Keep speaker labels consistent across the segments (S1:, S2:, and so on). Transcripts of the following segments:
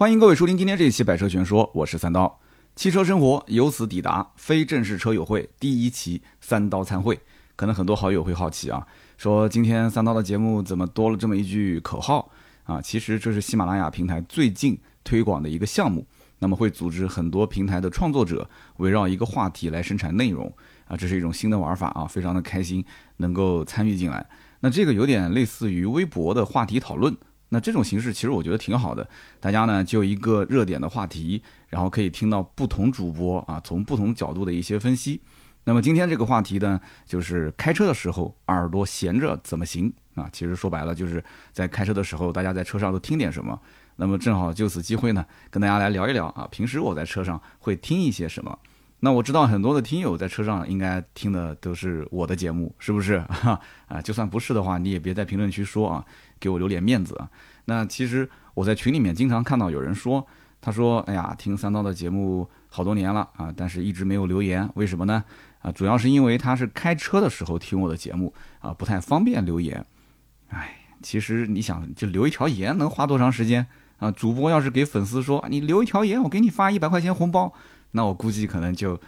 S1: 欢迎各位收听今天这一期《百车全说》，我是三刀。汽车生活由此抵达，非正式车友会第一期三刀参会。可能很多好友会好奇啊，说今天三刀的节目怎么多了这么一句口号啊？其实这是喜马拉雅平台最近推广的一个项目，那么会组织很多平台的创作者围绕一个话题来生产内容啊，这是一种新的玩法啊，非常的开心能够参与进来。那这个有点类似于微博的话题讨论。那这种形式其实我觉得挺好的，大家呢就一个热点的话题，然后可以听到不同主播啊从不同角度的一些分析。那么今天这个话题呢，就是开车的时候耳朵闲着怎么行啊？其实说白了就是在开车的时候，大家在车上都听点什么。那么正好就此机会呢，跟大家来聊一聊啊，平时我在车上会听一些什么。那我知道很多的听友在车上应该听的都是我的节目，是不是？啊，就算不是的话，你也别在评论区说啊。给我留点面子啊！那其实我在群里面经常看到有人说，他说：“哎呀，听三刀的节目好多年了啊，但是一直没有留言，为什么呢？啊，主要是因为他是开车的时候听我的节目啊，不太方便留言。哎，其实你想，就留一条言能花多长时间啊？主播要是给粉丝说你留一条言，我给你发一百块钱红包，那我估计可能就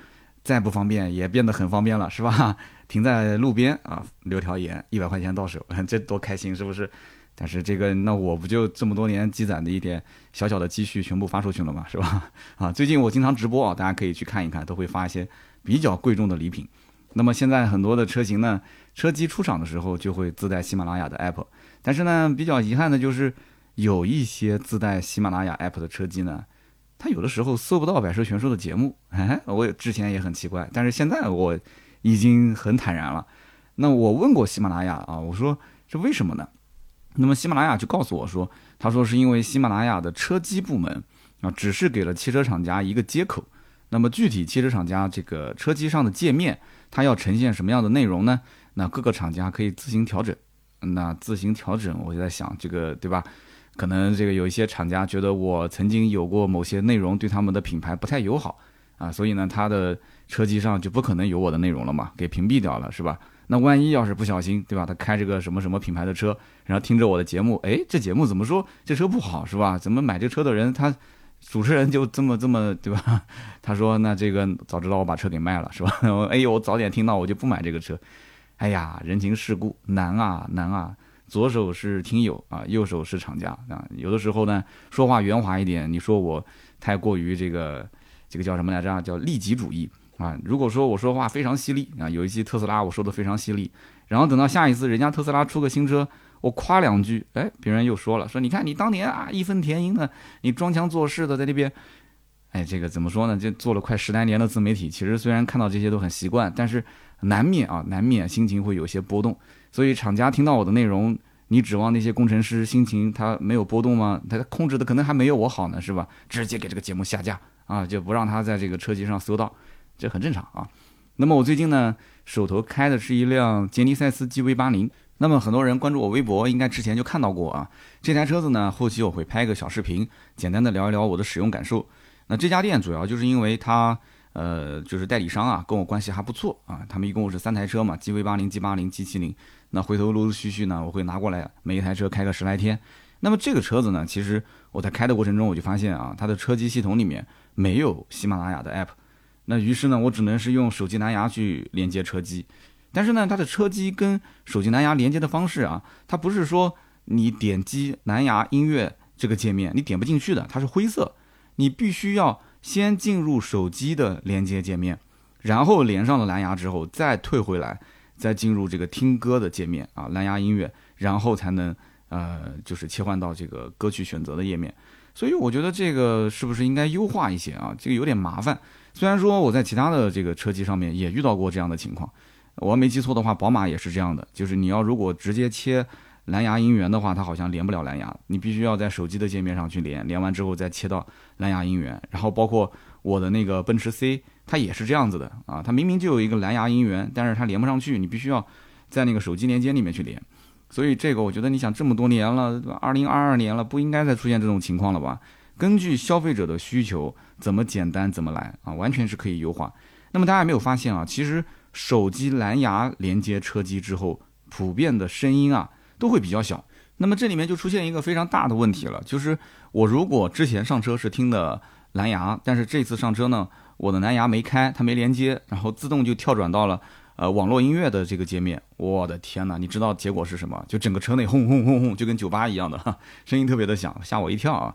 S1: 再不方便也变得很方便了，是吧？停在路边啊，留条言，一百块钱到手，这多开心，是不是？”但是这个，那我不就这么多年积攒的一点小小的积蓄全部发出去了嘛，是吧？啊，最近我经常直播啊，大家可以去看一看，都会发一些比较贵重的礼品。那么现在很多的车型呢，车机出厂的时候就会自带喜马拉雅的 app，但是呢，比较遗憾的就是有一些自带喜马拉雅 app 的车机呢，他有的时候搜不到百车全说的节目。哎，我之前也很奇怪，但是现在我已经很坦然了。那我问过喜马拉雅啊，我说这为什么呢？那么喜马拉雅就告诉我说，他说是因为喜马拉雅的车机部门啊，只是给了汽车厂家一个接口。那么具体汽车厂家这个车机上的界面，它要呈现什么样的内容呢？那各个厂家可以自行调整。那自行调整，我就在想这个对吧？可能这个有一些厂家觉得我曾经有过某些内容对他们的品牌不太友好啊，所以呢，他的车机上就不可能有我的内容了嘛，给屏蔽掉了，是吧？那万一要是不小心，对吧？他开着个什么什么品牌的车，然后听着我的节目，哎，这节目怎么说这车不好是吧？怎么买这车的人他主持人就这么这么对吧？他说那这个早知道我把车给卖了是吧？哎呦，我早点听到我就不买这个车。哎呀，人情世故难啊难啊！左手是听友啊，右手是厂家啊。有的时候呢，说话圆滑一点，你说我太过于这个这个叫什么来着？叫利己主义。啊，如果说我说话非常犀利啊，有一期特斯拉我说的非常犀利，然后等到下一次人家特斯拉出个新车，我夸两句，哎，别人又说了，说你看你当年啊义愤填膺的，你装腔作势的在那边，哎，这个怎么说呢？就做了快十来年的自媒体，其实虽然看到这些都很习惯，但是难免啊，难免心情会有些波动。所以厂家听到我的内容，你指望那些工程师心情他没有波动吗？他控制的可能还没有我好呢，是吧？直接给这个节目下架啊，就不让他在这个车机上搜到。这很正常啊。那么我最近呢，手头开的是一辆杰尼赛斯 GV 八零。那么很多人关注我微博，应该之前就看到过啊。这台车子呢，后期我会拍个小视频，简单的聊一聊我的使用感受。那这家店主要就是因为它，呃，就是代理商啊，跟我关系还不错啊。他们一共是三台车嘛，GV 八零、G 八零、G 七零。那回头陆陆续续呢，我会拿过来每一台车开个十来天。那么这个车子呢，其实我在开的过程中，我就发现啊，它的车机系统里面没有喜马拉雅的 app。那于是呢，我只能是用手机蓝牙去连接车机，但是呢，它的车机跟手机蓝牙连接的方式啊，它不是说你点击蓝牙音乐这个界面，你点不进去的，它是灰色，你必须要先进入手机的连接界面，然后连上了蓝牙之后再退回来，再进入这个听歌的界面啊，蓝牙音乐，然后才能呃，就是切换到这个歌曲选择的页面，所以我觉得这个是不是应该优化一些啊？这个有点麻烦。虽然说我在其他的这个车机上面也遇到过这样的情况，我没记错的话，宝马也是这样的。就是你要如果直接切蓝牙音源的话，它好像连不了蓝牙，你必须要在手机的界面上去连，连完之后再切到蓝牙音源。然后包括我的那个奔驰 C，它也是这样子的啊，它明明就有一个蓝牙音源，但是它连不上去，你必须要在那个手机连接里面去连。所以这个我觉得你想这么多年了，二零二二年了，不应该再出现这种情况了吧？根据消费者的需求，怎么简单怎么来啊，完全是可以优化。那么大家有没有发现啊？其实手机蓝牙连接车机之后，普遍的声音啊都会比较小。那么这里面就出现一个非常大的问题了，就是我如果之前上车是听的蓝牙，但是这次上车呢，我的蓝牙没开，它没连接，然后自动就跳转到了呃网络音乐的这个界面。我的天哪，你知道结果是什么？就整个车内轰轰轰轰，就跟酒吧一样的，声音特别的响，吓我一跳啊！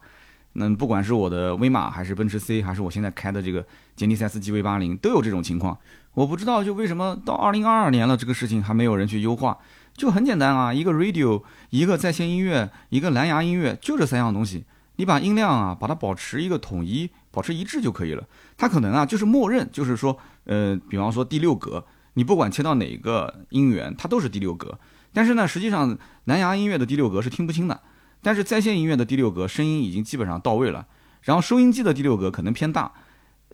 S1: 那不管是我的威马，还是奔驰 C，还是我现在开的这个杰尼赛斯 GV 八零，都有这种情况。我不知道就为什么到二零二二年了，这个事情还没有人去优化。就很简单啊，一个 radio，一个在线音乐，一个蓝牙音乐，就这三样东西，你把音量啊，把它保持一个统一，保持一致就可以了。它可能啊，就是默认，就是说，呃，比方说第六格，你不管切到哪个音源，它都是第六格。但是呢，实际上蓝牙音乐的第六格是听不清的，但是在线音乐的第六格声音已经基本上到位了。然后收音机的第六格可能偏大，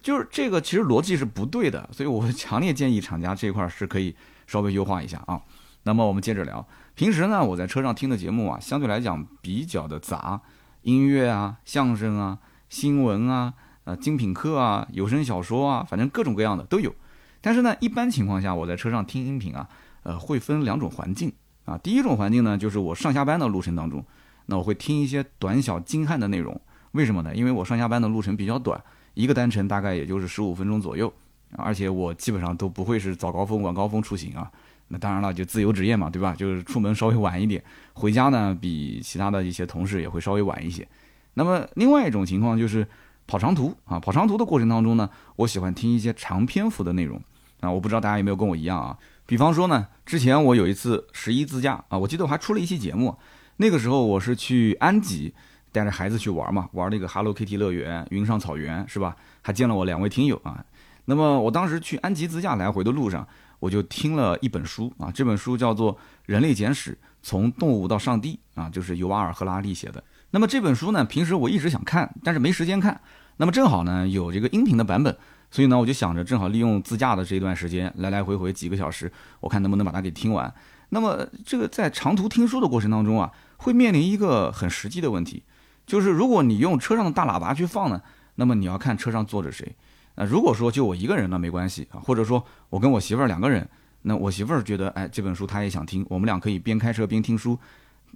S1: 就是这个其实逻辑是不对的，所以我 强烈建议厂家这一块是可以稍微优化一下啊。那么我们接着聊，平时呢，我在车上听的节目啊，相对来讲比较的杂，音乐啊、相声啊、新闻啊、呃精品课啊、有声小说啊，反正各种各样的都有。但是呢，一般情况下我在车上听音频啊，呃，会分两种环境啊。第一种环境呢，就是我上下班的路程当中，那我会听一些短小精悍的内容。为什么呢？因为我上下班的路程比较短，一个单程大概也就是十五分钟左右，而且我基本上都不会是早高峰、晚高峰出行啊。那当然了，就自由职业嘛，对吧？就是出门稍微晚一点，回家呢比其他的一些同事也会稍微晚一些。那么另外一种情况就是跑长途啊，跑长途的过程当中呢，我喜欢听一些长篇幅的内容啊。我不知道大家有没有跟我一样啊？比方说呢，之前我有一次十一自驾啊，我记得我还出了一期节目，那个时候我是去安吉带着孩子去玩嘛，玩那个 Hello Kitty 乐园、云上草原是吧？还见了我两位听友啊。那么我当时去安吉自驾来回的路上。我就听了一本书啊，这本书叫做《人类简史：从动物到上帝》啊，就是尤瓦尔·赫拉利写的。那么这本书呢，平时我一直想看，但是没时间看。那么正好呢，有这个音频的版本，所以呢，我就想着正好利用自驾的这段时间，来来回回几个小时，我看能不能把它给听完。那么这个在长途听书的过程当中啊，会面临一个很实际的问题，就是如果你用车上的大喇叭去放呢，那么你要看车上坐着谁。那如果说就我一个人呢，没关系啊，或者说我跟我媳妇儿两个人，那我媳妇儿觉得，哎，这本书她也想听，我们俩可以边开车边听书，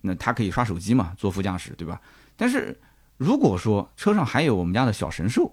S1: 那她可以刷手机嘛，坐副驾驶，对吧？但是如果说车上还有我们家的小神兽，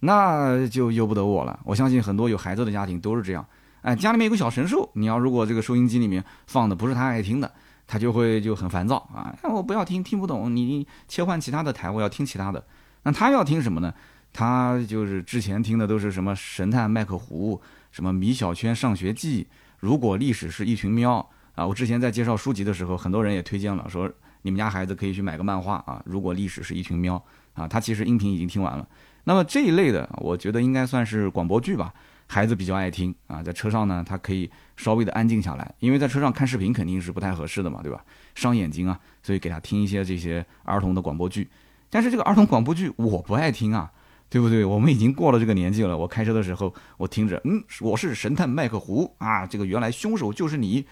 S1: 那就由不得我了。我相信很多有孩子的家庭都是这样，哎，家里面有个小神兽，你要如果这个收音机里面放的不是他爱听的，他就会就很烦躁啊，我不要听，听不懂，你切换其他的台，我要听其他的。那他要听什么呢？他就是之前听的都是什么神探麦克胡，什么米小圈上学记，如果历史是一群喵啊！我之前在介绍书籍的时候，很多人也推荐了，说你们家孩子可以去买个漫画啊。如果历史是一群喵啊，他其实音频已经听完了。那么这一类的，我觉得应该算是广播剧吧，孩子比较爱听啊。在车上呢，他可以稍微的安静下来，因为在车上看视频肯定是不太合适的嘛，对吧？伤眼睛啊，所以给他听一些这些儿童的广播剧。但是这个儿童广播剧我不爱听啊。对不对？我们已经过了这个年纪了。我开车的时候，我听着，嗯，我是神探麦克胡啊，这个原来凶手就是你，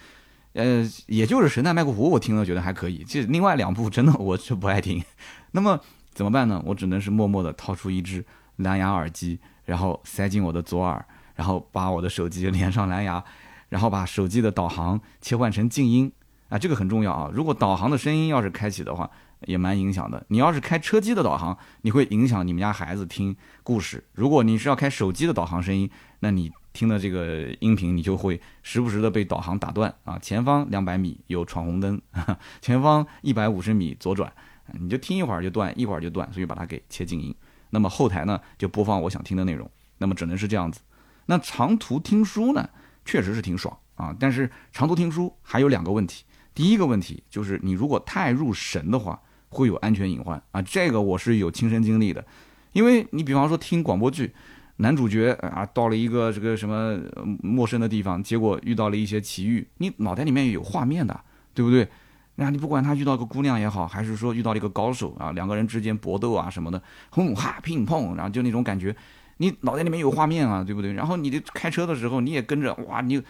S1: 呃，也就是神探麦克胡，我听了觉得还可以。这另外两部真的我是不爱听。那么怎么办呢？我只能是默默地掏出一只蓝牙耳机，然后塞进我的左耳，然后把我的手机连上蓝牙，然后把手机的导航切换成静音啊，这个很重要啊。如果导航的声音要是开启的话。也蛮影响的。你要是开车机的导航，你会影响你们家孩子听故事。如果你是要开手机的导航声音，那你听的这个音频，你就会时不时的被导航打断啊。前方两百米有闯红灯，前方一百五十米左转，你就听一会儿就断，一会儿就断，所以把它给切静音。那么后台呢就播放我想听的内容。那么只能是这样子。那长途听书呢，确实是挺爽啊。但是长途听书还有两个问题。第一个问题就是你如果太入神的话。会有安全隐患啊，这个我是有亲身经历的，因为你比方说听广播剧，男主角啊到了一个这个什么陌生的地方，结果遇到了一些奇遇，你脑袋里面有画面的，对不对？那你不管他遇到个姑娘也好，还是说遇到了一个高手啊，两个人之间搏斗啊什么的，轰哈乒乓，然后就那种感觉，你脑袋里面有画面啊，对不对？然后你开车的时候你也跟着哇，你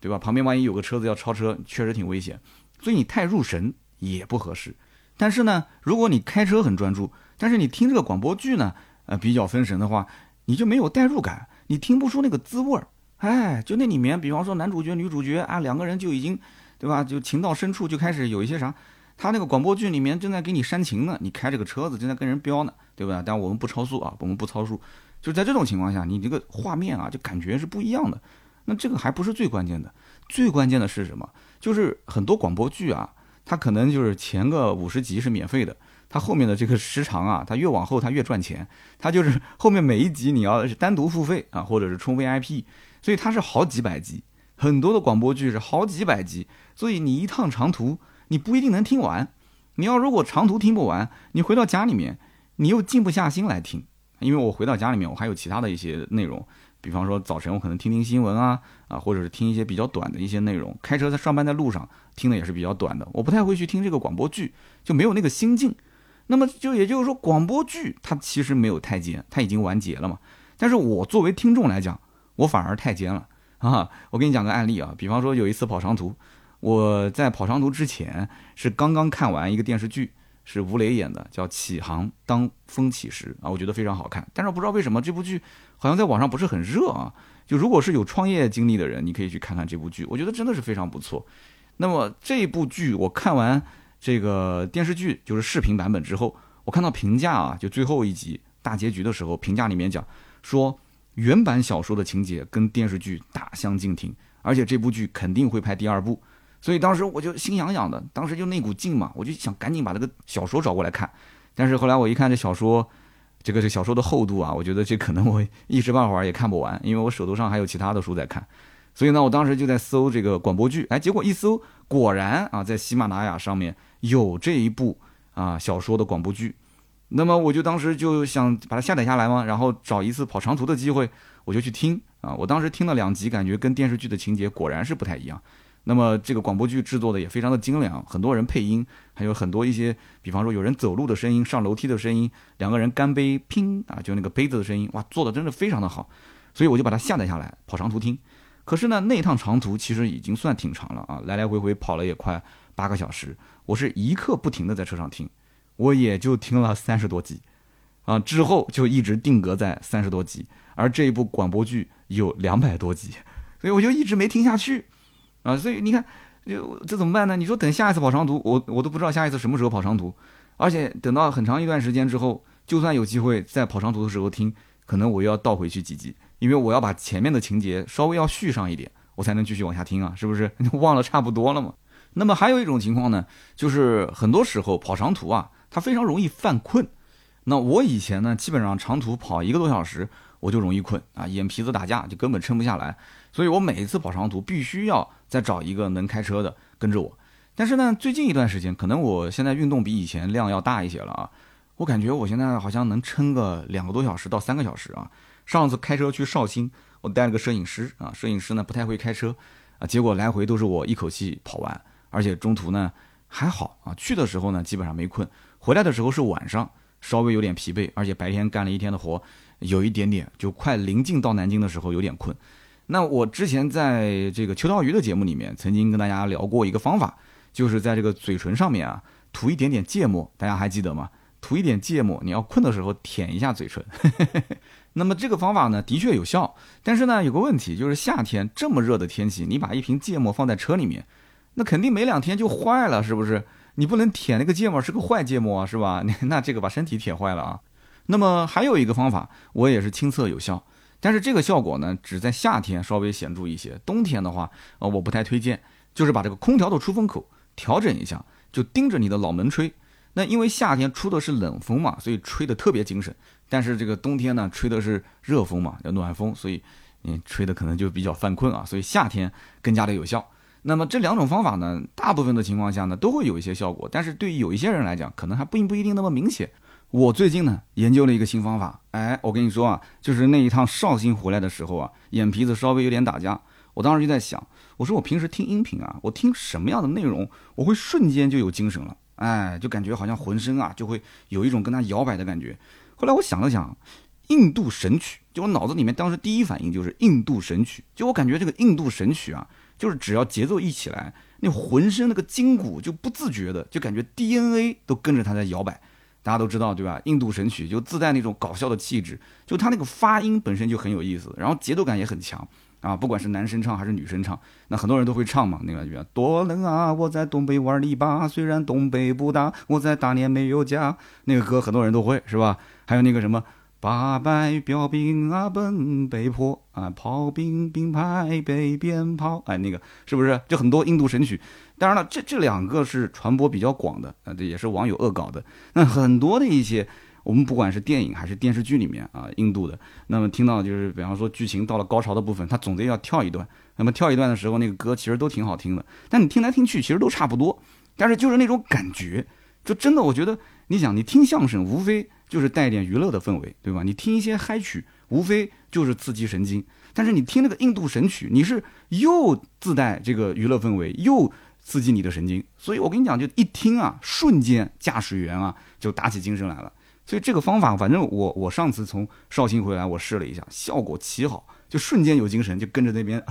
S1: 对吧？旁边万一有个车子要超车，确实挺危险，所以你太入神也不合适。但是呢，如果你开车很专注，但是你听这个广播剧呢，呃，比较分神的话，你就没有代入感，你听不出那个滋味儿。哎，就那里面，比方说男主角、女主角啊，两个人就已经，对吧？就情到深处就开始有一些啥，他那个广播剧里面正在给你煽情呢，你开这个车子正在跟人飙呢，对吧？但我们不超速啊，我们不超速。就在这种情况下，你这个画面啊，就感觉是不一样的。那这个还不是最关键的，最关键的是什么？就是很多广播剧啊，它可能就是前个五十集是免费的，它后面的这个时长啊，它越往后它越赚钱，它就是后面每一集你要是单独付费啊，或者是充 VIP，所以它是好几百集，很多的广播剧是好几百集，所以你一趟长途你不一定能听完。你要如果长途听不完，你回到家里面你又静不下心来听。因为我回到家里面，我还有其他的一些内容，比方说早晨我可能听听新闻啊，啊，或者是听一些比较短的一些内容。开车在上班在路上听的也是比较短的，我不太会去听这个广播剧，就没有那个心境。那么就也就是说，广播剧它其实没有太监，它已经完结了嘛。但是我作为听众来讲，我反而太监了啊！我给你讲个案例啊，比方说有一次跑长途，我在跑长途之前是刚刚看完一个电视剧。是吴磊演的，叫《启航当风起时》啊，我觉得非常好看。但是我不知道为什么这部剧好像在网上不是很热啊。就如果是有创业经历的人，你可以去看看这部剧，我觉得真的是非常不错。那么这部剧我看完这个电视剧就是视频版本之后，我看到评价啊，就最后一集大结局的时候，评价里面讲说原版小说的情节跟电视剧大相径庭，而且这部剧肯定会拍第二部。所以当时我就心痒痒的，当时就那股劲嘛，我就想赶紧把这个小说找过来看。但是后来我一看这小说，这个这小说的厚度啊，我觉得这可能我一时半会儿也看不完，因为我手头上还有其他的书在看。所以呢，我当时就在搜这个广播剧，哎，结果一搜，果然啊，在喜马拉雅上面有这一部啊小说的广播剧。那么我就当时就想把它下载下来嘛，然后找一次跑长途的机会，我就去听啊。我当时听了两集，感觉跟电视剧的情节果然是不太一样。那么这个广播剧制作的也非常的精良，很多人配音，还有很多一些，比方说有人走路的声音、上楼梯的声音、两个人干杯拼啊，就那个杯子的声音，哇，做的真的非常的好，所以我就把它下载下来跑长途听。可是呢，那趟长途其实已经算挺长了啊，来来回回跑了也快八个小时，我是一刻不停的在车上听，我也就听了三十多集，啊，之后就一直定格在三十多集，而这一部广播剧有两百多集，所以我就一直没听下去。啊，所以你看，就这怎么办呢？你说等下一次跑长途，我我都不知道下一次什么时候跑长途，而且等到很长一段时间之后，就算有机会在跑长途的时候听，可能我又要倒回去几集，因为我要把前面的情节稍微要续上一点，我才能继续往下听啊，是不是？忘了差不多了嘛。那么还有一种情况呢，就是很多时候跑长途啊，它非常容易犯困。那我以前呢，基本上长途跑一个多小时，我就容易困啊，眼皮子打架，就根本撑不下来。所以我每一次跑长途，必须要再找一个能开车的跟着我。但是呢，最近一段时间，可能我现在运动比以前量要大一些了啊。我感觉我现在好像能撑个两个多小时到三个小时啊。上次开车去绍兴，我带了个摄影师啊，摄影师呢不太会开车啊，结果来回都是我一口气跑完，而且中途呢还好啊，去的时候呢基本上没困，回来的时候是晚上稍微有点疲惫，而且白天干了一天的活，有一点点就快临近到南京的时候有点困。那我之前在这个秋刀鱼的节目里面，曾经跟大家聊过一个方法，就是在这个嘴唇上面啊涂一点点芥末，大家还记得吗？涂一点芥末，你要困的时候舔一下嘴唇。那么这个方法呢，的确有效，但是呢，有个问题，就是夏天这么热的天气，你把一瓶芥末放在车里面，那肯定没两天就坏了，是不是？你不能舔那个芥末是个坏芥末啊，是吧？那这个把身体舔坏了啊。那么还有一个方法，我也是亲测有效。但是这个效果呢，只在夏天稍微显著一些，冬天的话，呃，我不太推荐。就是把这个空调的出风口调整一下，就盯着你的脑门吹。那因为夏天出的是冷风嘛，所以吹得特别精神。但是这个冬天呢，吹的是热风嘛，叫暖风，所以你吹的可能就比较犯困啊。所以夏天更加的有效。那么这两种方法呢，大部分的情况下呢，都会有一些效果，但是对于有一些人来讲，可能还并不一定那么明显。我最近呢研究了一个新方法，哎，我跟你说啊，就是那一趟绍兴回来的时候啊，眼皮子稍微有点打架。我当时就在想，我说我平时听音频啊，我听什么样的内容，我会瞬间就有精神了，哎，就感觉好像浑身啊就会有一种跟他摇摆的感觉。后来我想了想，印度神曲，就我脑子里面当时第一反应就是印度神曲，就我感觉这个印度神曲啊，就是只要节奏一起来，那浑身那个筋骨就不自觉的就感觉 DNA 都跟着它在摇摆。大家都知道对吧？印度神曲就自带那种搞笑的气质，就它那个发音本身就很有意思，然后节奏感也很强。啊，不管是男生唱还是女生唱，那很多人都会唱嘛。那个叫多冷啊，我在东北玩泥巴，虽然东北不大，我在大连没有家。那个歌很多人都会，是吧？还有那个什么八百标兵啊奔北坡啊，炮兵并排北边跑，哎，那个是不是就很多印度神曲？当然了，这这两个是传播比较广的啊，这也是网友恶搞的。那很多的一些。我们不管是电影还是电视剧里面啊，印度的，那么听到就是，比方说剧情到了高潮的部分，它总得要跳一段。那么跳一段的时候，那个歌其实都挺好听的，但你听来听去其实都差不多。但是就是那种感觉，就真的我觉得，你想你听相声，无非就是带一点娱乐的氛围，对吧？你听一些嗨曲，无非就是刺激神经。但是你听那个印度神曲，你是又自带这个娱乐氛围，又刺激你的神经。所以我跟你讲，就一听啊，瞬间驾驶员啊就打起精神来了。所以这个方法，反正我我上次从绍兴回来，我试了一下，效果奇好，就瞬间有精神，就跟着那边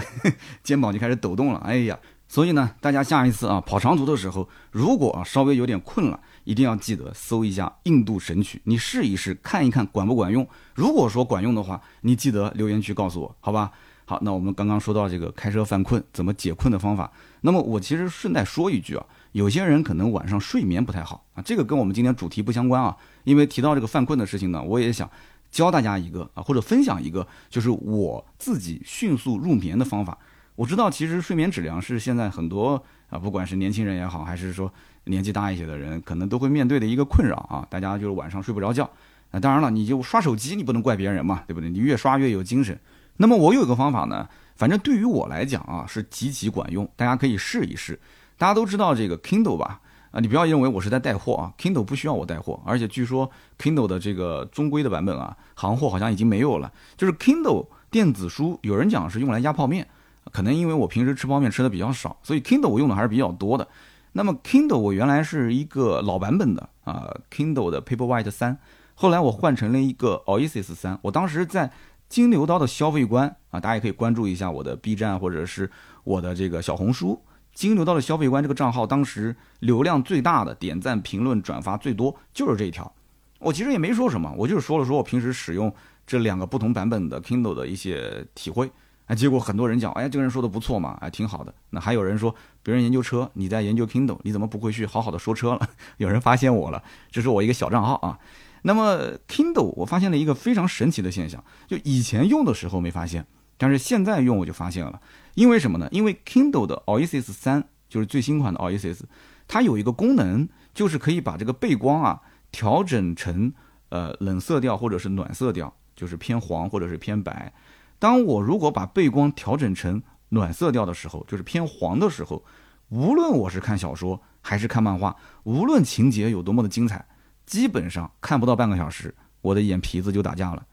S1: 肩膀就开始抖动了。哎呀，所以呢，大家下一次啊跑长途的时候，如果啊稍微有点困了，一定要记得搜一下印度神曲，你试一试看一看管不管用。如果说管用的话，你记得留言区告诉我，好吧？好，那我们刚刚说到这个开车犯困怎么解困的方法，那么我其实顺带说一句啊。有些人可能晚上睡眠不太好啊，这个跟我们今天主题不相关啊。因为提到这个犯困的事情呢，我也想教大家一个啊，或者分享一个，就是我自己迅速入眠的方法。我知道其实睡眠质量是现在很多啊，不管是年轻人也好，还是说年纪大一些的人，可能都会面对的一个困扰啊。大家就是晚上睡不着觉。那当然了，你就刷手机，你不能怪别人嘛，对不对？你越刷越有精神。那么我有一个方法呢，反正对于我来讲啊，是极其管用，大家可以试一试。大家都知道这个 Kindle 吧？啊，你不要认为我是在带货啊，Kindle 不需要我带货，而且据说 Kindle 的这个中规的版本啊，行货好像已经没有了。就是 Kindle 电子书，有人讲是用来压泡面，可能因为我平时吃泡面吃的比较少，所以 Kindle 我用的还是比较多的。那么 Kindle 我原来是一个老版本的啊，Kindle 的 Paperwhite 三，后来我换成了一个 Oasis 三。我当时在金牛刀的消费观啊，大家也可以关注一下我的 B 站或者是我的这个小红书。金牛刀的消费观这个账号，当时流量最大的、点赞、评论、转发最多就是这一条。我其实也没说什么，我就是说了说我平时使用这两个不同版本的 Kindle 的一些体会。哎，结果很多人讲，哎，这个人说的不错嘛，哎，挺好的。那还有人说，别人研究车，你在研究 Kindle，你怎么不回去好好的说车了？有人发现我了，这是我一个小账号啊。那么 Kindle，我发现了一个非常神奇的现象，就以前用的时候没发现，但是现在用我就发现了。因为什么呢？因为 Kindle 的 Oasis 三就是最新款的 Oasis，它有一个功能，就是可以把这个背光啊调整成呃冷色调或者是暖色调，就是偏黄或者是偏白。当我如果把背光调整成暖色调的时候，就是偏黄的时候，无论我是看小说还是看漫画，无论情节有多么的精彩，基本上看不到半个小时，我的眼皮子就打架了。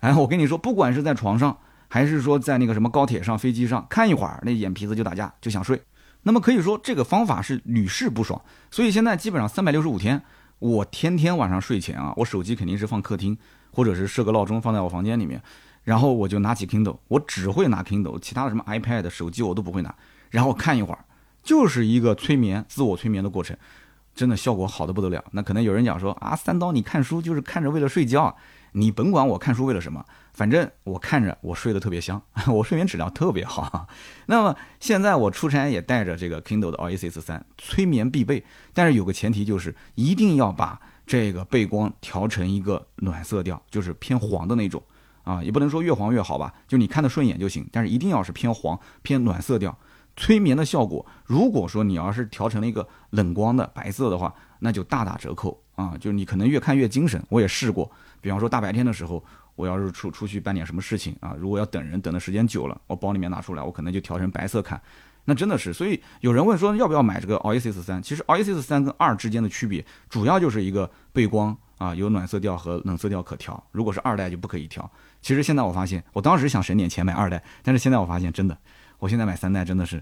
S1: 哎，我跟你说，不管是在床上。还是说在那个什么高铁上、飞机上看一会儿，那眼皮子就打架，就想睡。那么可以说这个方法是屡试不爽。所以现在基本上三百六十五天，我天天晚上睡前啊，我手机肯定是放客厅，或者是设个闹钟放在我房间里面，然后我就拿起 Kindle，我只会拿 Kindle，其他的什么 iPad、手机我都不会拿，然后看一会儿，就是一个催眠、自我催眠的过程，真的效果好的不得了。那可能有人讲说啊，三刀你看书就是看着为了睡觉。你甭管我看书为了什么，反正我看着我睡得特别香，我睡眠质量特别好。那么现在我出差也带着这个 Kindle 的 Oasis 三，催眠必备。但是有个前提就是一定要把这个背光调成一个暖色调，就是偏黄的那种啊，也不能说越黄越好吧，就你看得顺眼就行。但是一定要是偏黄偏暖色调，催眠的效果。如果说你要是调成了一个冷光的白色的话，那就大打折扣啊，就是你可能越看越精神。我也试过。比方说大白天的时候，我要是出出去办点什么事情啊，如果要等人等的时间久了，我包里面拿出来，我可能就调成白色看，那真的是。所以有人问说要不要买这个 Oasis 三？其实 Oasis 三跟二之间的区别，主要就是一个背光啊，有暖色调和冷色调可调。如果是二代就不可以调。其实现在我发现，我当时想省点钱买二代，但是现在我发现真的，我现在买三代真的是，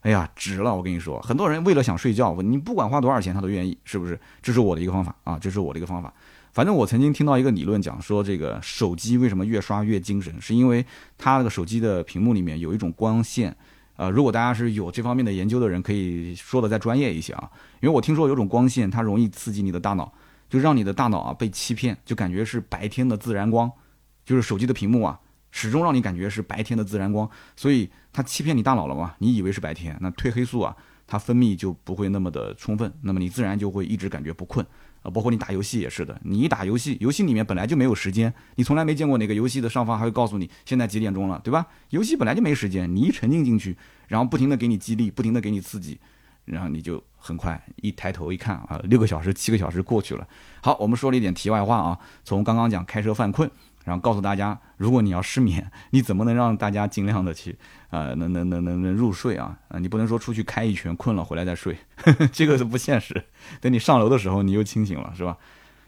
S1: 哎呀值了。我跟你说，很多人为了想睡觉，你不管花多少钱他都愿意，是不是？这是我的一个方法啊，这是我的一个方法。反正我曾经听到一个理论讲说，这个手机为什么越刷越精神，是因为它那个手机的屏幕里面有一种光线。呃，如果大家是有这方面的研究的人，可以说的再专业一些啊。因为我听说有种光线，它容易刺激你的大脑，就让你的大脑啊被欺骗，就感觉是白天的自然光，就是手机的屏幕啊始终让你感觉是白天的自然光，所以它欺骗你大脑了嘛？你以为是白天，那褪黑素啊，它分泌就不会那么的充分，那么你自然就会一直感觉不困啊。包括你打游戏也是的，你一打游戏，游戏里面本来就没有时间，你从来没见过哪个游戏的上方还会告诉你现在几点钟了，对吧？游戏本来就没时间，你一沉浸进去，然后不停的给你激励，不停的给你刺激，然后你就很快一抬头一看啊，六个小时、七个小时过去了。好，我们说了一点题外话啊，从刚刚讲开车犯困。然后告诉大家，如果你要失眠，你怎么能让大家尽量的去，呃，能能能能能入睡啊？啊，你不能说出去开一圈困了回来再睡，这个是不现实。等你上楼的时候，你又清醒了，是吧？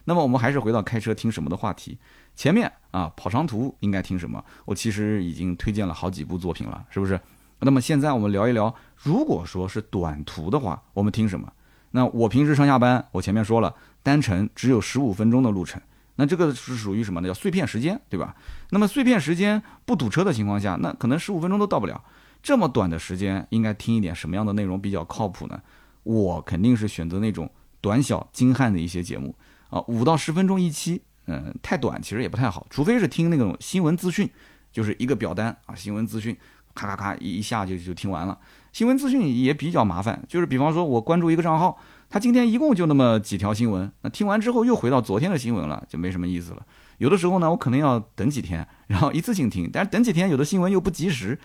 S1: 那么我们还是回到开车听什么的话题。前面啊，跑长途应该听什么？我其实已经推荐了好几部作品了，是不是？那么现在我们聊一聊，如果说是短途的话，我们听什么？那我平时上下班，我前面说了，单程只有十五分钟的路程。那这个是属于什么呢？叫碎片时间，对吧？那么碎片时间不堵车的情况下，那可能十五分钟都到不了。这么短的时间，应该听一点什么样的内容比较靠谱呢？我肯定是选择那种短小精悍的一些节目啊，五到十分钟一期，嗯，太短其实也不太好。除非是听那种新闻资讯，就是一个表单啊，新闻资讯，咔咔咔一一下就就听完了。新闻资讯也比较麻烦，就是比方说我关注一个账号。他今天一共就那么几条新闻，那听完之后又回到昨天的新闻了，就没什么意思了。有的时候呢，我可能要等几天，然后一次性听，但是等几天有的新闻又不及时，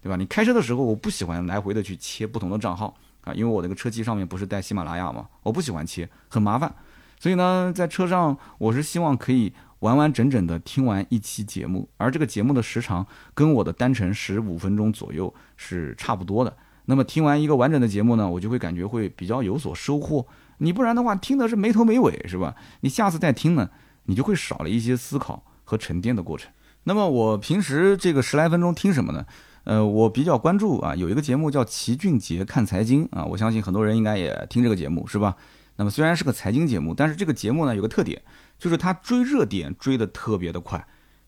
S1: 对吧？你开车的时候，我不喜欢来回的去切不同的账号啊，因为我那个车机上面不是带喜马拉雅嘛，我不喜欢切，很麻烦。所以呢，在车上我是希望可以完完整整的听完一期节目，而这个节目的时长跟我的单程十五分钟左右是差不多的。那么听完一个完整的节目呢，我就会感觉会比较有所收获。你不然的话，听的是没头没尾，是吧？你下次再听呢，你就会少了一些思考和沉淀的过程。那么我平时这个十来分钟听什么呢？呃，我比较关注啊，有一个节目叫齐俊杰看财经啊，我相信很多人应该也听这个节目，是吧？那么虽然是个财经节目，但是这个节目呢有个特点，就是它追热点追的特别的快，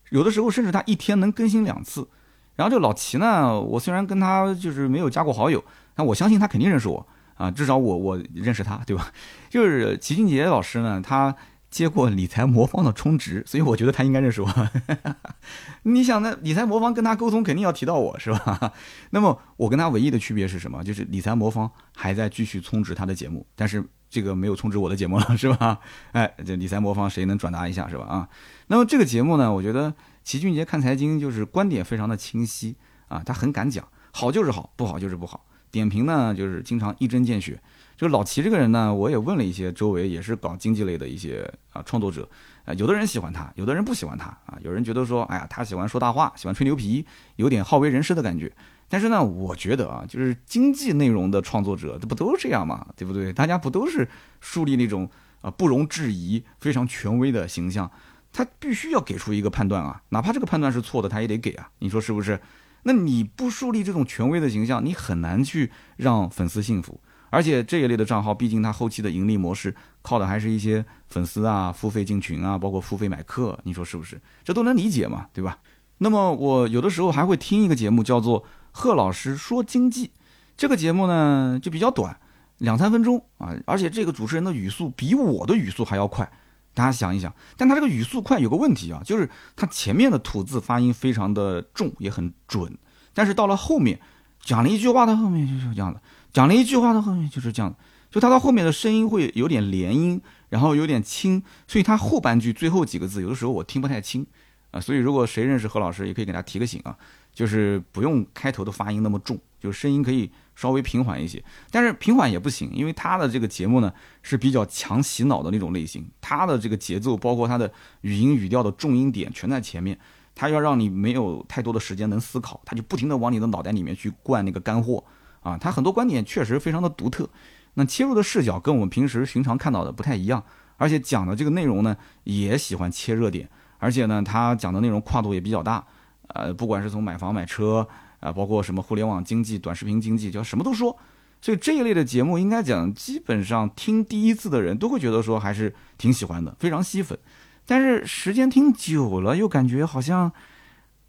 S1: 有的时候甚至它一天能更新两次。然后这老齐呢，我虽然跟他就是没有加过好友，但我相信他肯定认识我啊，至少我我认识他，对吧？就是齐俊杰老师呢，他接过理财魔方的充值，所以我觉得他应该认识我。你想，那理财魔方跟他沟通，肯定要提到我是吧？那么我跟他唯一的区别是什么？就是理财魔方还在继续充值他的节目，但是这个没有充值我的节目了，是吧？哎，这理财魔方谁能转达一下是吧？啊，那么这个节目呢，我觉得。齐俊杰看财经就是观点非常的清晰啊，他很敢讲，好就是好，不好就是不好。点评呢就是经常一针见血。就老齐这个人呢，我也问了一些周围也是搞经济类的一些啊创作者，啊有的人喜欢他，有的人不喜欢他啊。有人觉得说，哎呀，他喜欢说大话，喜欢吹牛皮，有点好为人师的感觉。但是呢，我觉得啊，就是经济内容的创作者，这不都是这样吗？对不对？大家不都是树立那种啊不容置疑、非常权威的形象？他必须要给出一个判断啊，哪怕这个判断是错的，他也得给啊。你说是不是？那你不树立这种权威的形象，你很难去让粉丝信服。而且这一类的账号，毕竟它后期的盈利模式靠的还是一些粉丝啊、付费进群啊，包括付费买课。你说是不是？这都能理解嘛，对吧？那么我有的时候还会听一个节目，叫做贺老师说经济。这个节目呢就比较短，两三分钟啊，而且这个主持人的语速比我的语速还要快。大家想一想，但他这个语速快有个问题啊，就是他前面的吐字发音非常的重，也很准，但是到了后面讲了一句话的后面就是这样的，讲了一句话的后面就是这样的，就他到后面的声音会有点连音，然后有点轻，所以他后半句最后几个字有的时候我听不太清啊，所以如果谁认识何老师，也可以给他提个醒啊，就是不用开头的发音那么重，就声音可以。稍微平缓一些，但是平缓也不行，因为他的这个节目呢是比较强洗脑的那种类型，他的这个节奏，包括他的语音语调的重音点全在前面，他要让你没有太多的时间能思考，他就不停的往你的脑袋里面去灌那个干货啊，他很多观点确实非常的独特，那切入的视角跟我们平时寻常看到的不太一样，而且讲的这个内容呢也喜欢切热点，而且呢他讲的内容跨度也比较大，呃，不管是从买房买车。啊，包括什么互联网经济、短视频经济，就什么都说。所以这一类的节目，应该讲基本上听第一次的人都会觉得说还是挺喜欢的，非常吸粉。但是时间听久了，又感觉好像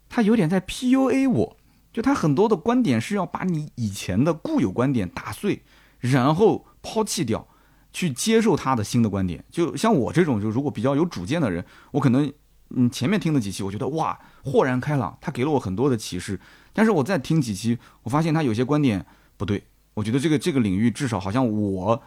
S1: 他有点在 PUA 我，就他很多的观点是要把你以前的固有观点打碎，然后抛弃掉，去接受他的新的观点。就像我这种，就如果比较有主见的人，我可能嗯前面听的几期，我觉得哇豁然开朗，他给了我很多的启示。但是我再听几期，我发现他有些观点不对。我觉得这个这个领域至少好像我，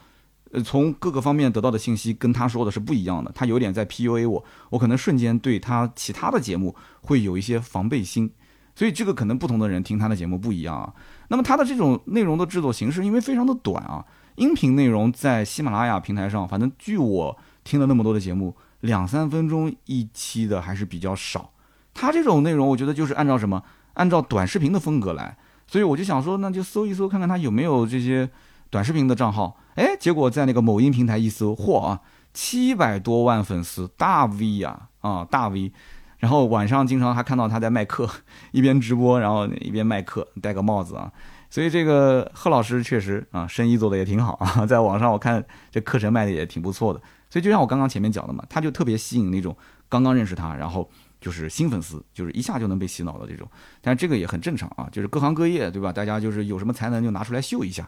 S1: 呃从各个方面得到的信息跟他说的是不一样的。他有点在 PUA 我，我可能瞬间对他其他的节目会有一些防备心。所以这个可能不同的人听他的节目不一样啊。那么他的这种内容的制作形式，因为非常的短啊，音频内容在喜马拉雅平台上，反正据我听了那么多的节目，两三分钟一期的还是比较少。他这种内容，我觉得就是按照什么？按照短视频的风格来，所以我就想说，那就搜一搜，看看他有没有这些短视频的账号。哎，结果在那个某音平台一搜，嚯啊，七百多万粉丝，大 V 呀，啊大 V。然后晚上经常还看到他在卖课，一边直播，然后一边卖课，戴个帽子啊。所以这个贺老师确实啊，生意做的也挺好啊，在网上我看这课程卖的也挺不错的。所以就像我刚刚前面讲的嘛，他就特别吸引那种刚刚认识他，然后。就是新粉丝，就是一下就能被洗脑的这种，但这个也很正常啊，就是各行各业，对吧？大家就是有什么才能就拿出来秀一下。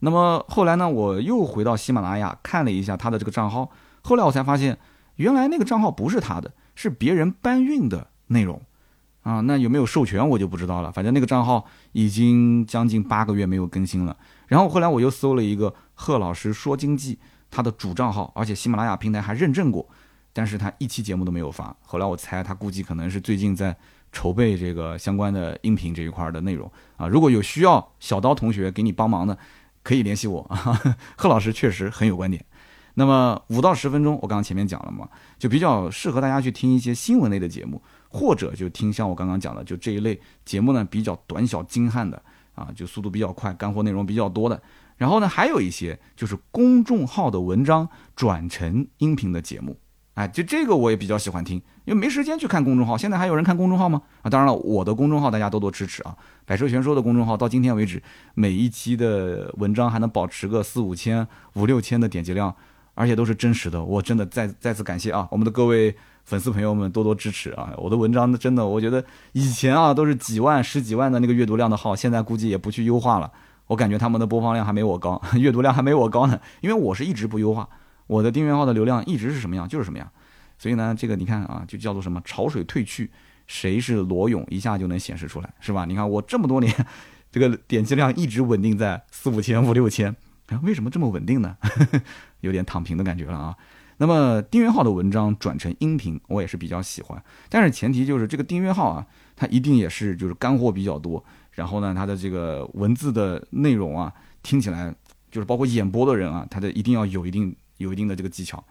S1: 那么后来呢，我又回到喜马拉雅看了一下他的这个账号，后来我才发现，原来那个账号不是他的，是别人搬运的内容啊。那有没有授权我就不知道了，反正那个账号已经将近八个月没有更新了。然后后来我又搜了一个贺老师说经济，他的主账号，而且喜马拉雅平台还认证过。但是他一期节目都没有发，后来我猜他估计可能是最近在筹备这个相关的音频这一块的内容啊。如果有需要小刀同学给你帮忙的，可以联系我啊。贺老师确实很有观点。那么五到十分钟，我刚刚前面讲了嘛，就比较适合大家去听一些新闻类的节目，或者就听像我刚刚讲的，就这一类节目呢比较短小精悍的啊，就速度比较快，干货内容比较多的。然后呢，还有一些就是公众号的文章转成音频的节目。哎，就这个我也比较喜欢听，因为没时间去看公众号。现在还有人看公众号吗？啊，当然了，我的公众号大家多多支持啊！百车全说的公众号到今天为止，每一期的文章还能保持个四五千、五六千的点击量，而且都是真实的。我真的再再次感谢啊，我们的各位粉丝朋友们多多支持啊！我的文章真的，我觉得以前啊都是几万、十几万的那个阅读量的号，现在估计也不去优化了。我感觉他们的播放量还没我高，阅读量还没我高呢，因为我是一直不优化。我的订阅号的流量一直是什么样就是什么样，所以呢，这个你看啊，就叫做什么潮水退去，谁是裸泳，一下就能显示出来，是吧？你看我这么多年，这个点击量一直稳定在四五千、五六千，为什么这么稳定呢？有点躺平的感觉了啊。那么订阅号的文章转成音频，我也是比较喜欢，但是前提就是这个订阅号啊，它一定也是就是干货比较多，然后呢，它的这个文字的内容啊，听起来就是包括演播的人啊，他的一定要有一定。有一定的这个技巧，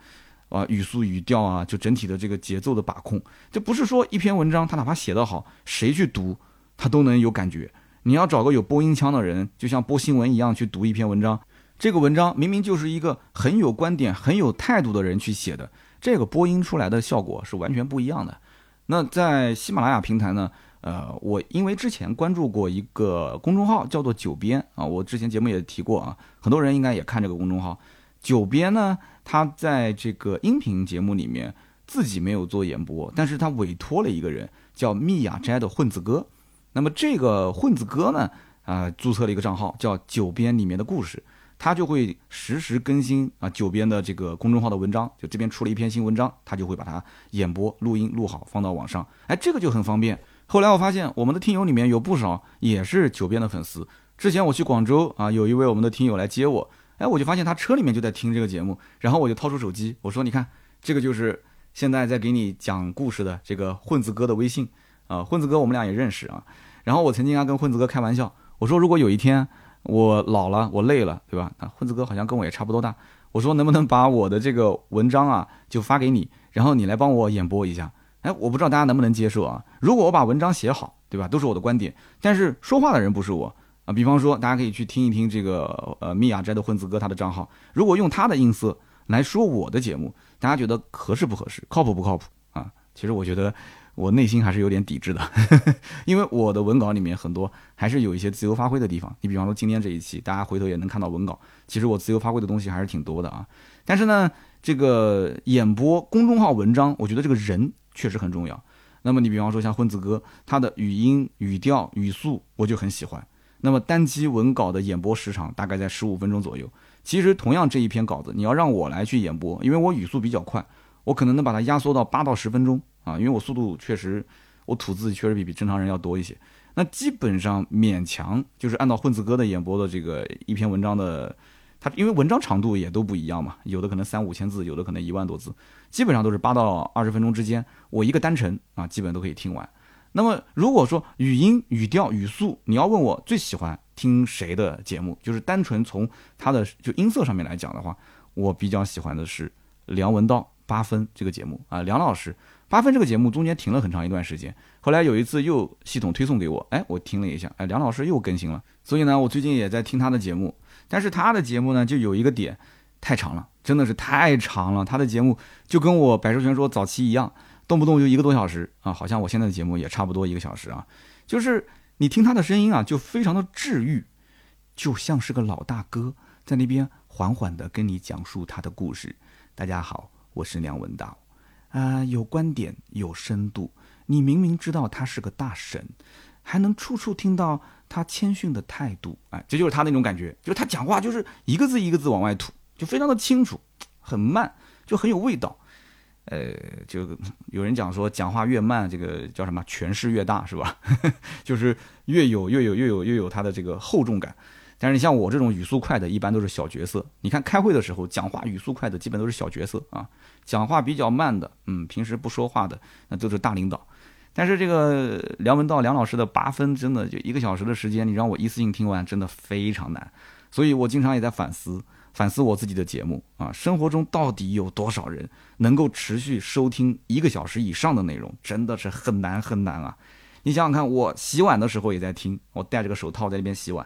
S1: 啊，语速、语调啊，就整体的这个节奏的把控，就不是说一篇文章他哪怕写得好，谁去读他都能有感觉。你要找个有播音腔的人，就像播新闻一样去读一篇文章，这个文章明明就是一个很有观点、很有态度的人去写的，这个播音出来的效果是完全不一样的。那在喜马拉雅平台呢，呃，我因为之前关注过一个公众号叫做九编啊，我之前节目也提过啊，很多人应该也看这个公众号。九编呢，他在这个音频节目里面自己没有做演播，但是他委托了一个人叫密雅斋的混子哥。那么这个混子哥呢，啊，注册了一个账号叫九编里面的故事，他就会实时更新啊九编的这个公众号的文章，就这边出了一篇新文章，他就会把它演播、录音录好放到网上，哎，这个就很方便。后来我发现我们的听友里面有不少也是九编的粉丝，之前我去广州啊，有一位我们的听友来接我。哎，我就发现他车里面就在听这个节目，然后我就掏出手机，我说：“你看，这个就是现在在给你讲故事的这个混子哥的微信啊，混子哥我们俩也认识啊。然后我曾经啊跟混子哥开玩笑，我说如果有一天我老了，我累了，对吧？啊，混子哥好像跟我也差不多大，我说能不能把我的这个文章啊就发给你，然后你来帮我演播一下？哎，我不知道大家能不能接受啊？如果我把文章写好，对吧？都是我的观点，但是说话的人不是我。”啊，比方说，大家可以去听一听这个呃米娅斋的混子哥他的账号，如果用他的音色来说我的节目，大家觉得合适不合适，靠谱不靠谱啊？其实我觉得我内心还是有点抵制的，因为我的文稿里面很多还是有一些自由发挥的地方。你比方说今天这一期，大家回头也能看到文稿，其实我自由发挥的东西还是挺多的啊。但是呢，这个演播公众号文章，我觉得这个人确实很重要。那么你比方说像混子哥，他的语音、语调、语速，我就很喜欢。那么单机文稿的演播时长大概在十五分钟左右。其实同样这一篇稿子，你要让我来去演播，因为我语速比较快，我可能能把它压缩到八到十分钟啊，因为我速度确实，我吐字确实比比正常人要多一些。那基本上勉强就是按照混子哥的演播的这个一篇文章的，它因为文章长度也都不一样嘛，有的可能三五千字，有的可能一万多字，基本上都是八到二十分钟之间，我一个单程啊，基本都可以听完。那么如果说语音、语调、语速，你要问我最喜欢听谁的节目，就是单纯从他的就音色上面来讲的话，我比较喜欢的是梁文道八分这个节目啊，梁老师。八分这个节目中间停了很长一段时间，后来有一次又系统推送给我，哎，我听了一下，哎，梁老师又更新了，所以呢，我最近也在听他的节目，但是他的节目呢，就有一个点，太长了，真的是太长了，他的节目就跟我百兽全说早期一样，动不动就一个多小时啊，好像我现在的节目也差不多一个小时啊，就是你听他的声音啊，就非常的治愈，就像是个老大哥在那边缓缓的跟你讲述他的故事。大家好，我是梁文道。啊，有观点，有深度。你明明知道他是个大神，还能处处听到他谦逊的态度。哎，这就是他那种感觉，就是他讲话就是一个字一个字往外吐，就非常的清楚，很慢，就很有味道。呃，就有人讲说，讲话越慢，这个叫什么，权势越大，是吧？就是越有越有越有越有他的这个厚重感。但是你像我这种语速快的，一般都是小角色。你看开会的时候，讲话语速快的，基本都是小角色啊。讲话比较慢的，嗯，平时不说话的，那都是大领导。但是这个梁文道梁老师的八分，真的就一个小时的时间，你让我一次性听完，真的非常难。所以我经常也在反思，反思我自己的节目啊。生活中到底有多少人能够持续收听一个小时以上的内容？真的是很难很难啊。你想想看，我洗碗的时候也在听，我戴着个手套在那边洗碗。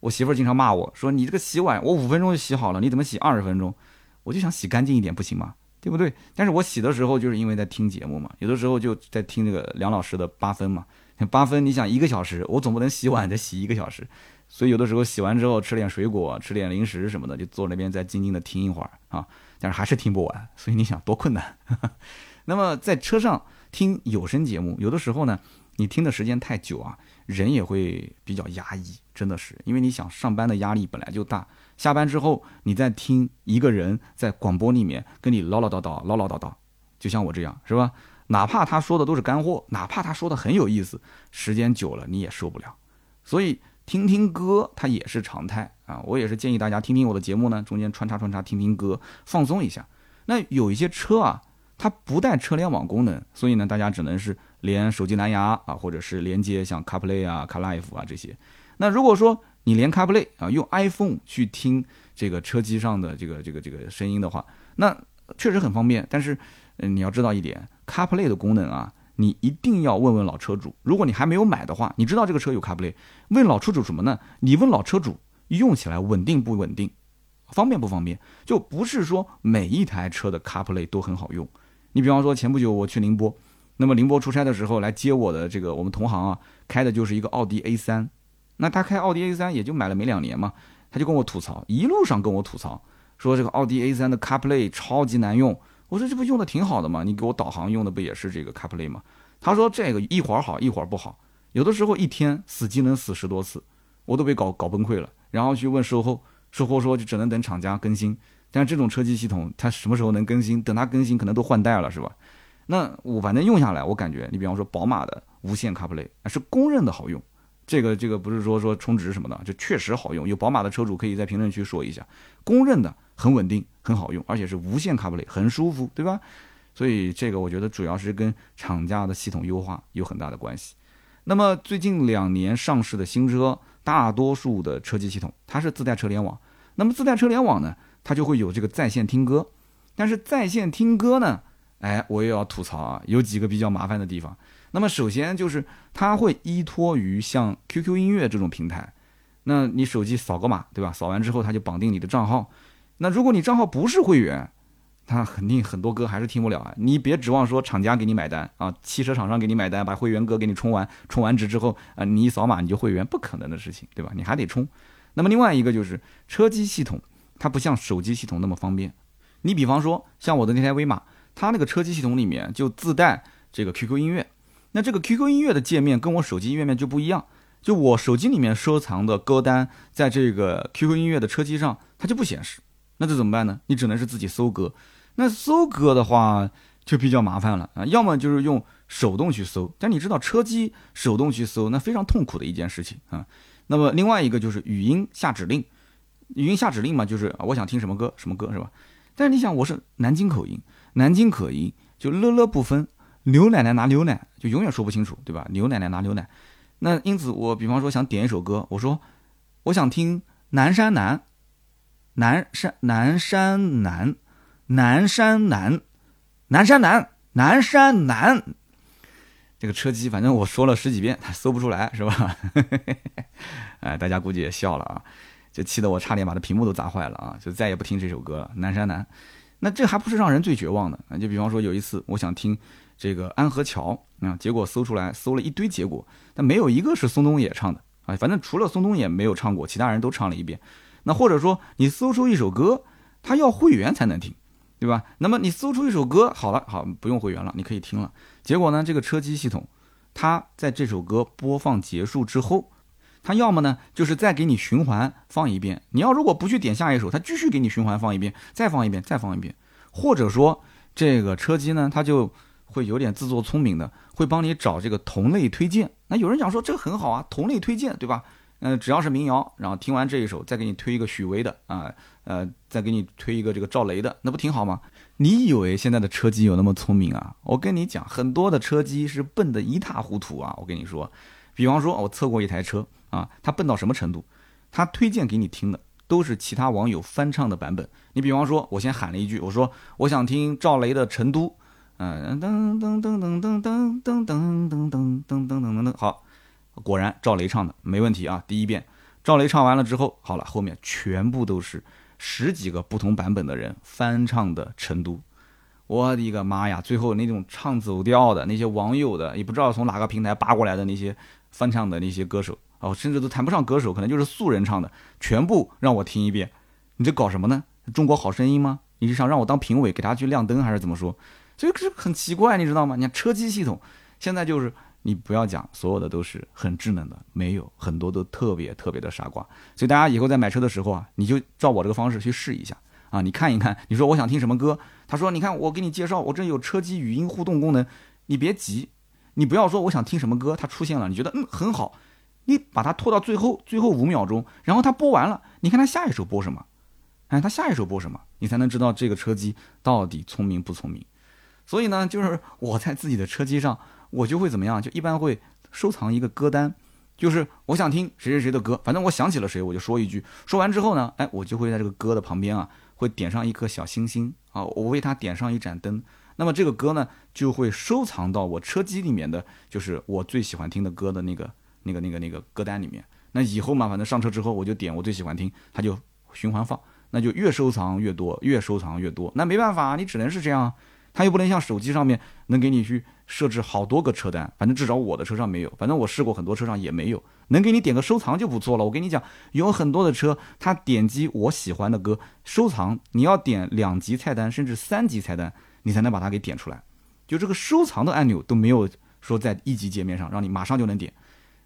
S1: 我媳妇儿经常骂我说：“你这个洗碗，我五分钟就洗好了，你怎么洗二十分钟？”我就想洗干净一点，不行吗？对不对？但是我洗的时候就是因为在听节目嘛，有的时候就在听那个梁老师的八分嘛。八分，你想一个小时，我总不能洗碗再洗一个小时，所以有的时候洗完之后吃点水果，吃点零食什么的，就坐那边再静静的听一会儿啊。但是还是听不完，所以你想多困难。那么在车上听有声节目，有的时候呢，你听的时间太久啊，人也会比较压抑，真的是，因为你想上班的压力本来就大。下班之后，你再听一个人在广播里面跟你唠唠叨叨、唠唠叨叨，就像我这样，是吧？哪怕他说的都是干货，哪怕他说的很有意思，时间久了你也受不了。所以听听歌，它也是常态啊。我也是建议大家听听我的节目呢，中间穿插穿插听听歌，放松一下。那有一些车啊，它不带车联网功能，所以呢，大家只能是连手机蓝牙啊，或者是连接像 CarPlay 啊、CarLife 啊这些。那如果说你连 CarPlay 啊，用 iPhone 去听这个车机上的这个这个这个声音的话，那确实很方便。但是，嗯，你要知道一点，CarPlay 的功能啊，你一定要问问老车主。如果你还没有买的话，你知道这个车有 CarPlay，问老车主什么呢？你问老车主用起来稳定不稳定，方便不方便？就不是说每一台车的 CarPlay 都很好用。你比方说前不久我去宁波，那么宁波出差的时候来接我的这个我们同行啊，开的就是一个奥迪 A 三。那他开奥迪 A 三也就买了没两年嘛，他就跟我吐槽，一路上跟我吐槽，说这个奥迪 A 三的 CarPlay 超级难用。我说这不用的挺好的吗？你给我导航用的不也是这个 CarPlay 吗？他说这个一会儿好一会儿不好，有的时候一天死机能死十多次，我都被搞搞崩溃了。然后去问售后，售后说就只能等厂家更新。但这种车机系统它什么时候能更新？等它更新可能都换代了是吧？那我反正用下来，我感觉你比方说宝马的无线 CarPlay 是公认的好用。这个这个不是说说充值什么的，就确实好用。有宝马的车主可以在评论区说一下，公认的很稳定，很好用，而且是无线 CarPlay，很舒服，对吧？所以这个我觉得主要是跟厂家的系统优化有很大的关系。那么最近两年上市的新车，大多数的车机系统它是自带车联网。那么自带车联网呢，它就会有这个在线听歌。但是在线听歌呢，哎，我也要吐槽啊，有几个比较麻烦的地方。那么首先就是它会依托于像 QQ 音乐这种平台，那你手机扫个码，对吧？扫完之后它就绑定你的账号。那如果你账号不是会员，它肯定很多歌还是听不了啊。你别指望说厂家给你买单啊，汽车厂商给你买单，把会员歌给你充完，充完值之后啊，你一扫码你就会员，不可能的事情，对吧？你还得充。那么另外一个就是车机系统，它不像手机系统那么方便。你比方说像我的那台威马，它那个车机系统里面就自带这个 QQ 音乐。那这个 QQ 音乐的界面跟我手机页面就不一样，就我手机里面收藏的歌单，在这个 QQ 音乐的车机上它就不显示，那这怎么办呢？你只能是自己搜歌。那搜歌的话，就比较麻烦了啊。要么就是用手动去搜，但你知道车机手动去搜那非常痛苦的一件事情啊。那么另外一个就是语音下指令，语音下指令嘛，就是我想听什么歌什么歌是吧？但是你想，我是南京口音，南京口音就了了不分，牛奶奶拿牛奶就永远说不清楚，对吧？牛奶奶拿牛奶，那因此我比方说想点一首歌，我说我想听南山南，南山南山南，南山南，南山南，南山南。这个车机反正我说了十几遍，他搜不出来，是吧？哎，大家估计也笑了啊，就气得我差点把这屏幕都砸坏了啊！就再也不听这首歌了，《南山南》。那这还不是让人最绝望的啊！就比方说有一次，我想听这个《安河桥》啊，结果搜出来，搜了一堆结果，但没有一个是松东野唱的啊！反正除了松东野没有唱过，其他人都唱了一遍。那或者说你搜出一首歌，他要会员才能听。对吧？那么你搜出一首歌，好了，好，不用会员了，你可以听了。结果呢，这个车机系统，它在这首歌播放结束之后，它要么呢就是再给你循环放一遍。你要如果不去点下一首，它继续给你循环放一遍，再放一遍，再放一遍。或者说这个车机呢，它就会有点自作聪明的，会帮你找这个同类推荐。那有人讲说这个很好啊，同类推荐，对吧？嗯，只要是民谣，然后听完这一首，再给你推一个许巍的啊。呃，再给你推一个这个赵雷的，那不挺好吗？你以为现在的车机有那么聪明啊？我跟你讲，很多的车机是笨得一塌糊涂啊！我跟你说，比方说，我测过一台车啊，它笨到什么程度？它推荐给你听的都是其他网友翻唱的版本。你比方说，我先喊了一句，我说我想听赵雷的《成都》，嗯，噔噔噔噔噔噔噔噔噔噔噔噔噔噔噔，好，果然赵雷唱的没问题啊！第一遍，赵雷唱完了之后，好了，后面全部都是。十几个不同版本的人翻唱的《成都》，我的个妈呀！最后那种唱走调的那些网友的，也不知道从哪个平台扒过来的那些翻唱的那些歌手，哦，甚至都谈不上歌手，可能就是素人唱的，全部让我听一遍。你这搞什么呢？中国好声音吗？你是想让我当评委给他去亮灯，还是怎么说？所以这很奇怪，你知道吗？你看车机系统现在就是。你不要讲，所有的都是很智能的，没有很多都特别特别的傻瓜。所以大家以后在买车的时候啊，你就照我这个方式去试一下啊，你看一看，你说我想听什么歌，他说你看我给你介绍，我这有车机语音互动功能，你别急，你不要说我想听什么歌，它出现了，你觉得嗯很好，你把它拖到最后最后五秒钟，然后它播完了，你看它下一首播什么，哎，它下一首播什么，你才能知道这个车机到底聪明不聪明。所以呢，就是我在自己的车机上。我就会怎么样？就一般会收藏一个歌单，就是我想听谁谁谁的歌，反正我想起了谁，我就说一句。说完之后呢，哎，我就会在这个歌的旁边啊，会点上一颗小星星啊，我为它点上一盏灯。那么这个歌呢，就会收藏到我车机里面的，就是我最喜欢听的歌的那个、那个、那个、那个歌单里面。那以后嘛，反正上车之后我就点我最喜欢听，它就循环放，那就越收藏越多，越收藏越多。那没办法，你只能是这样。它又不能像手机上面能给你去设置好多个车单，反正至少我的车上没有，反正我试过很多车上也没有，能给你点个收藏就不错了。我跟你讲，有很多的车，它点击我喜欢的歌收藏，你要点两级菜单甚至三级菜单，你才能把它给点出来。就这个收藏的按钮都没有说在一级界面上让你马上就能点，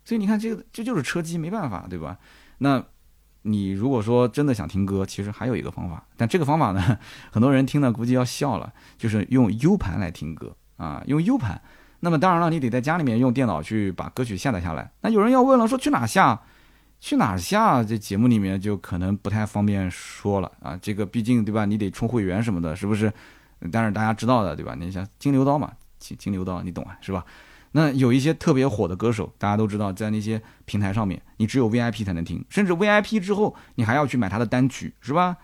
S1: 所以你看这个这就是车机没办法，对吧？那。你如果说真的想听歌，其实还有一个方法，但这个方法呢，很多人听了估计要笑了，就是用 U 盘来听歌啊，用 U 盘。那么当然了，你得在家里面用电脑去把歌曲下载下来。那有人要问了，说去哪下？去哪下？这节目里面就可能不太方便说了啊。这个毕竟对吧？你得充会员什么的，是不是？但是大家知道的对吧？你像金牛刀嘛，金金牛刀你懂啊，是吧？那有一些特别火的歌手，大家都知道，在那些平台上面，你只有 VIP 才能听，甚至 VIP 之后，你还要去买他的单曲，是吧？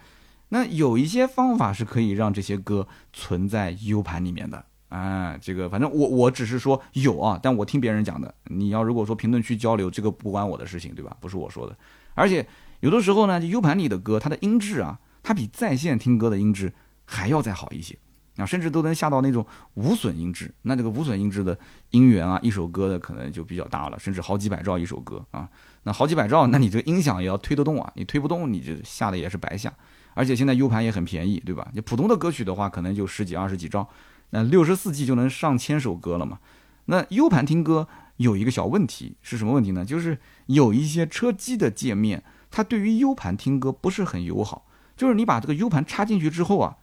S1: 那有一些方法是可以让这些歌存在 U 盘里面的啊。这个反正我我只是说有啊，但我听别人讲的。你要如果说评论区交流，这个不关我的事情，对吧？不是我说的。而且有的时候呢，U 盘里的歌，它的音质啊，它比在线听歌的音质还要再好一些。啊，甚至都能下到那种无损音质，那这个无损音质的音源啊，一首歌的可能就比较大了，甚至好几百兆一首歌啊，那好几百兆，那你这个音响也要推得动啊，你推不动，你就下的也是白下。而且现在 U 盘也很便宜，对吧？你普通的歌曲的话，可能就十几二十几兆，那六十四 G 就能上千首歌了嘛。那 U 盘听歌有一个小问题是什么问题呢？就是有一些车机的界面，它对于 U 盘听歌不是很友好，就是你把这个 U 盘插进去之后啊。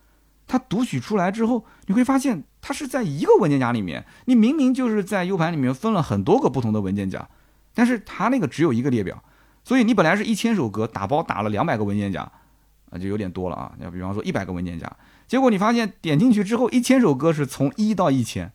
S1: 它读取出来之后，你会发现它是在一个文件夹里面，你明明就是在 U 盘里面分了很多个不同的文件夹，但是它那个只有一个列表，所以你本来是一千首歌打包打了两百个文件夹，啊，就有点多了啊。要比方说一百个文件夹，结果你发现点进去之后，一千首歌是从一到一千，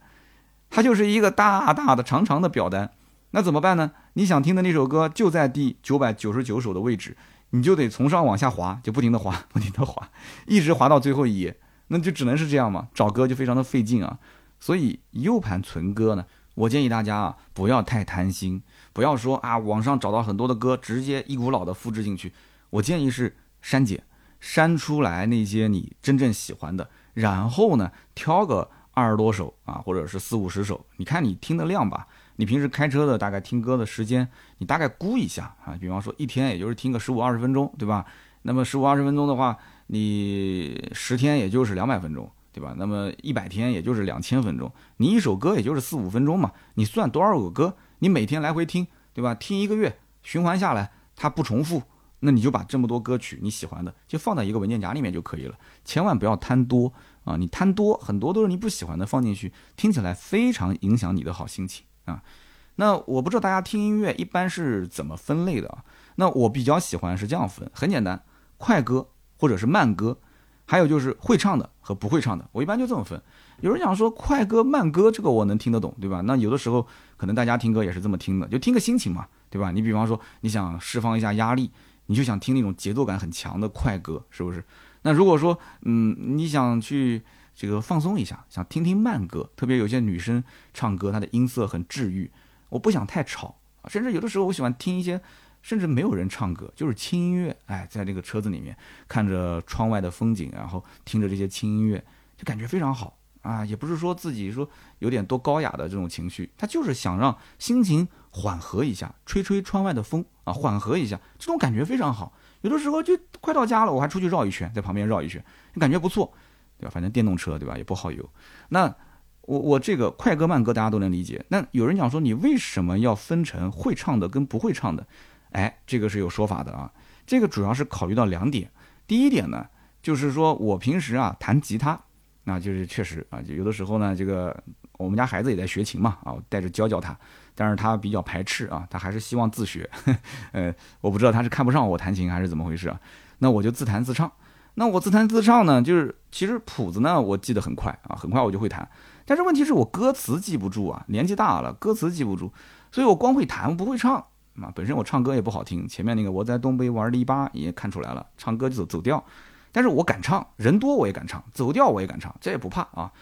S1: 它就是一个大大的长长的表单。那怎么办呢？你想听的那首歌就在第九百九十九首的位置，你就得从上往下滑，就不停的滑，不停的滑，一直滑到最后一页，那就只能是这样嘛。找歌就非常的费劲啊。所以 U 盘存歌呢，我建议大家啊，不要太贪心，不要说啊，网上找到很多的歌，直接一股脑的复制进去。我建议是删减，删出来那些你真正喜欢的，然后呢，挑个二十多首啊，或者是四五十首，你看你听的量吧。你平时开车的大概听歌的时间，你大概估一下啊，比方说一天也就是听个十五二十分钟，对吧？那么十五二十分钟的话，你十天也就是两百分钟，对吧？那么一百天也就是两千分钟，你一首歌也就是四五分钟嘛，你算多少个歌？你每天来回听，对吧？听一个月循环下来，它不重复，那你就把这么多歌曲你喜欢的就放在一个文件夹里面就可以了，千万不要贪多啊！你贪多，很多都是你不喜欢的放进去，听起来非常影响你的好心情。啊，那我不知道大家听音乐一般是怎么分类的啊？那我比较喜欢是这样分，很简单，快歌或者是慢歌，还有就是会唱的和不会唱的，我一般就这么分。有人讲说快歌慢歌，这个我能听得懂，对吧？那有的时候可能大家听歌也是这么听的，就听个心情嘛，对吧？你比方说你想释放一下压力，你就想听那种节奏感很强的快歌，是不是？那如果说嗯你想去。这个放松一下，想听听慢歌，特别有些女生唱歌，她的音色很治愈。我不想太吵甚至有的时候我喜欢听一些，甚至没有人唱歌，就是轻音乐。哎，在这个车子里面看着窗外的风景，然后听着这些轻音乐，就感觉非常好啊。也不是说自己说有点多高雅的这种情绪，他就是想让心情缓和一下，吹吹窗外的风啊，缓和一下，这种感觉非常好。有的时候就快到家了，我还出去绕一圈，在旁边绕一圈，感觉不错。对吧？反正电动车，对吧？也不耗油。那我我这个快歌慢歌大家都能理解。那有人讲说，你为什么要分成会唱的跟不会唱的？哎，这个是有说法的啊。这个主要是考虑到两点。第一点呢，就是说我平时啊弹吉他，那就是确实啊，就有的时候呢，这个我们家孩子也在学琴嘛，啊，我带着教教他，但是他比较排斥啊，他还是希望自学。呃，我不知道他是看不上我弹琴还是怎么回事啊。那我就自弹自唱。那我自弹自唱呢，就是其实谱子呢，我记得很快啊，很快我就会弹。但是问题是我歌词记不住啊，年纪大了，歌词记不住，所以我光会弹，不会唱啊。本身我唱歌也不好听，前面那个我在东北玩篱笆也看出来了，唱歌走走调。但是我敢唱，人多我也敢唱，走调我也敢唱，这也不怕啊。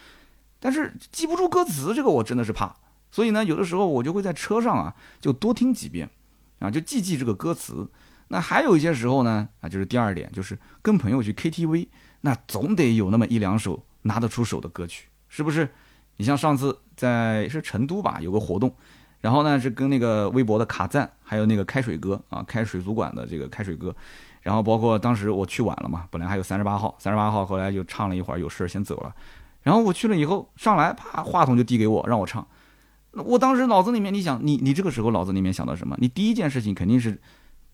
S1: 但是记不住歌词，这个我真的是怕。所以呢，有的时候我就会在车上啊，就多听几遍啊，就记记这个歌词。那还有一些时候呢，啊，就是第二点，就是跟朋友去 KTV，那总得有那么一两首拿得出手的歌曲，是不是？你像上次在是成都吧，有个活动，然后呢是跟那个微博的卡赞，还有那个开水哥啊，开水族馆的这个开水哥，然后包括当时我去晚了嘛，本来还有三十八号，三十八号后来就唱了一会儿，有事先走了，然后我去了以后上来，啪，话筒就递给我，让我唱，我当时脑子里面，你想，你你这个时候脑子里面想到什么？你第一件事情肯定是。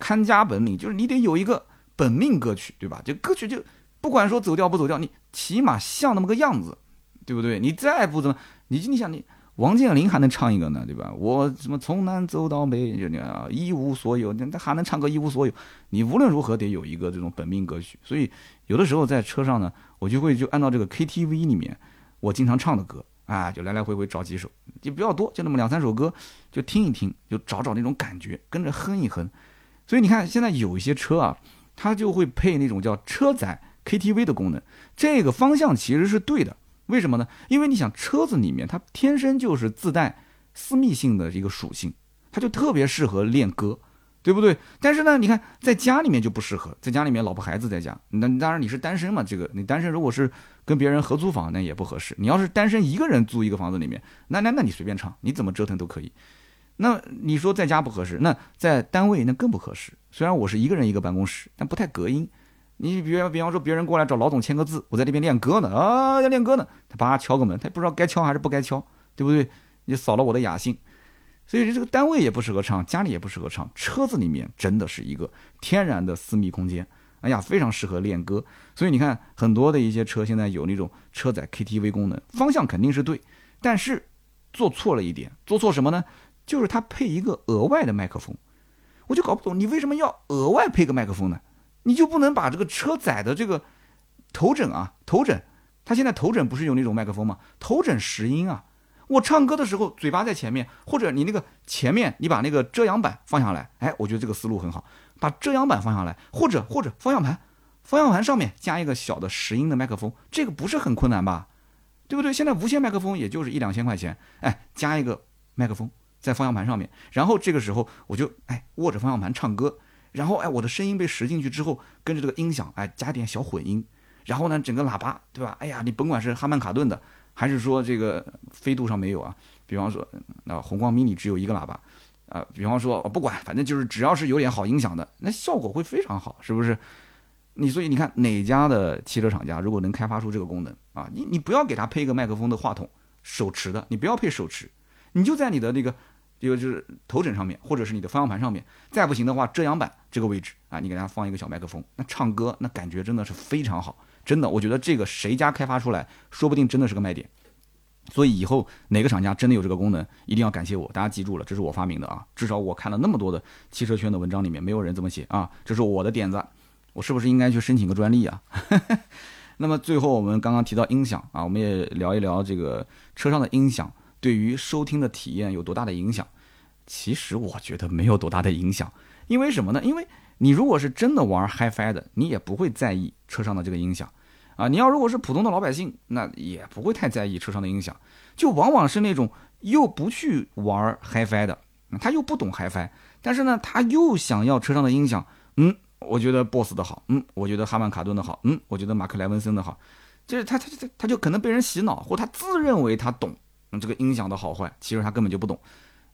S1: 看家本领就是你得有一个本命歌曲，对吧？就歌曲就不管说走调不走调，你起码像那么个样子，对不对？你再不怎么，你你想你王健林还能唱一个呢，对吧？我什么从南走到北，就那一无所有，那还能唱个一无所有。你无论如何得有一个这种本命歌曲。所以有的时候在车上呢，我就会就按照这个 KTV 里面我经常唱的歌啊，就来来回回找几首，就不要多，就那么两三首歌，就听一听，就找找那种感觉，跟着哼一哼。所以你看，现在有一些车啊，它就会配那种叫车载 KTV 的功能。这个方向其实是对的，为什么呢？因为你想，车子里面它天生就是自带私密性的一个属性，它就特别适合练歌，对不对？但是呢，你看在家里面就不适合，在家里面老婆孩子在家，那当然你是单身嘛，这个你单身如果是跟别人合租房，那也不合适。你要是单身一个人租一个房子里面，那那那你随便唱，你怎么折腾都可以。那你说在家不合适，那在单位那更不合适。虽然我是一个人一个办公室，但不太隔音。你比方比方说别人过来找老总签个字，我在这边练歌呢啊，要练歌呢，他叭敲个门，他也不知道该敲还是不该敲，对不对？你扫了我的雅兴。所以这个单位也不适合唱，家里也不适合唱，车子里面真的是一个天然的私密空间哎呀，非常适合练歌。所以你看，很多的一些车现在有那种车载 KTV 功能，方向肯定是对，但是做错了一点，做错什么呢？就是它配一个额外的麦克风，我就搞不懂你为什么要额外配个麦克风呢？你就不能把这个车载的这个头枕啊，头枕，它现在头枕不是有那种麦克风吗？头枕拾音啊。我唱歌的时候，嘴巴在前面，或者你那个前面，你把那个遮阳板放下来，哎，我觉得这个思路很好，把遮阳板放下来，或者或者方向盘，方向盘上面加一个小的拾音的麦克风，这个不是很困难吧？对不对？现在无线麦克风也就是一两千块钱，哎，加一个麦克风在方向盘上面，然后这个时候我就哎握着方向盘唱歌，然后哎我的声音被拾进去之后，跟着这个音响哎加点小混音，然后呢整个喇叭对吧？哎呀，你甭管是哈曼卡顿的。还是说这个飞度上没有啊？比方说，那红光 mini 只有一个喇叭，啊，比方说不管，反正就是只要是有点好音响的，那效果会非常好，是不是？你所以你看哪家的汽车厂家如果能开发出这个功能啊，你你不要给它配一个麦克风的话筒，手持的，你不要配手持，你就在你的那个这个就是头枕上面，或者是你的方向盘上面，再不行的话遮阳板这个位置啊，你给大家放一个小麦克风，那唱歌那感觉真的是非常好。真的，我觉得这个谁家开发出来，说不定真的是个卖点。所以以后哪个厂家真的有这个功能，一定要感谢我。大家记住了，这是我发明的啊！至少我看了那么多的汽车圈的文章里面，没有人这么写啊！这是我的点子，我是不是应该去申请个专利啊？那么最后我们刚刚提到音响啊，我们也聊一聊这个车上的音响对于收听的体验有多大的影响。其实我觉得没有多大的影响，因为什么呢？因为你如果是真的玩 HiFi 的，你也不会在意车上的这个音响，啊，你要如果是普通的老百姓，那也不会太在意车上的音响，就往往是那种又不去玩 HiFi 的，他又不懂 HiFi，但是呢，他又想要车上的音响，嗯，我觉得 BOSS 的好，嗯，我觉得哈曼卡顿的好，嗯，我觉得马克莱文森的好，就是他他他他就可能被人洗脑，或他自认为他懂。这个音响的好坏，其实他根本就不懂。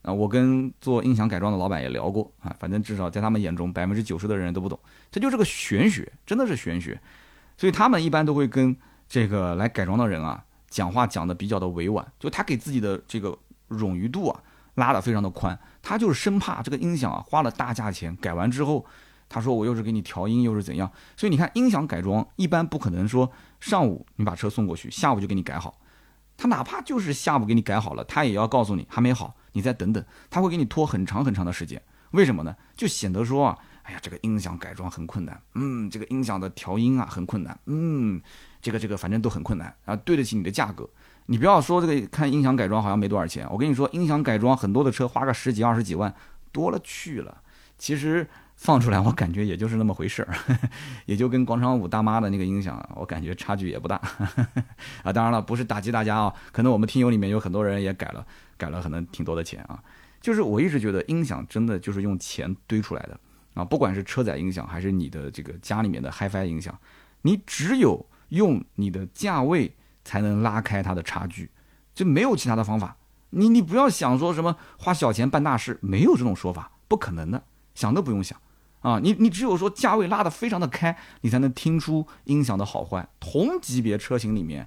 S1: 啊，我跟做音响改装的老板也聊过啊，反正至少在他们眼中，百分之九十的人都不懂，这就是个玄学，真的是玄学。所以他们一般都会跟这个来改装的人啊，讲话讲的比较的委婉，就他给自己的这个冗余度啊拉得非常的宽，他就是生怕这个音响啊花了大价钱改完之后，他说我又是给你调音又是怎样，所以你看音响改装一般不可能说上午你把车送过去，下午就给你改好，他哪怕就是下午给你改好了，他也要告诉你还没好。你再等等，他会给你拖很长很长的时间，为什么呢？就显得说啊，哎呀，这个音响改装很困难，嗯，这个音响的调音啊很困难，嗯，这个这个反正都很困难啊，对得起你的价格。你不要说这个看音响改装好像没多少钱，我跟你说，音响改装很多的车花个十几二十几万多了去了，其实。放出来，我感觉也就是那么回事儿，也就跟广场舞大妈的那个音响，我感觉差距也不大 啊。当然了，不是打击大家啊，可能我们听友里面有很多人也改了，改了可能挺多的钱啊。就是我一直觉得音响真的就是用钱堆出来的啊，不管是车载音响还是你的这个家里面的 HiFi 音响，你只有用你的价位才能拉开它的差距，就没有其他的方法。你你不要想说什么花小钱办大事，没有这种说法，不可能的，想都不用想。啊，你你只有说价位拉得非常的开，你才能听出音响的好坏。同级别车型里面，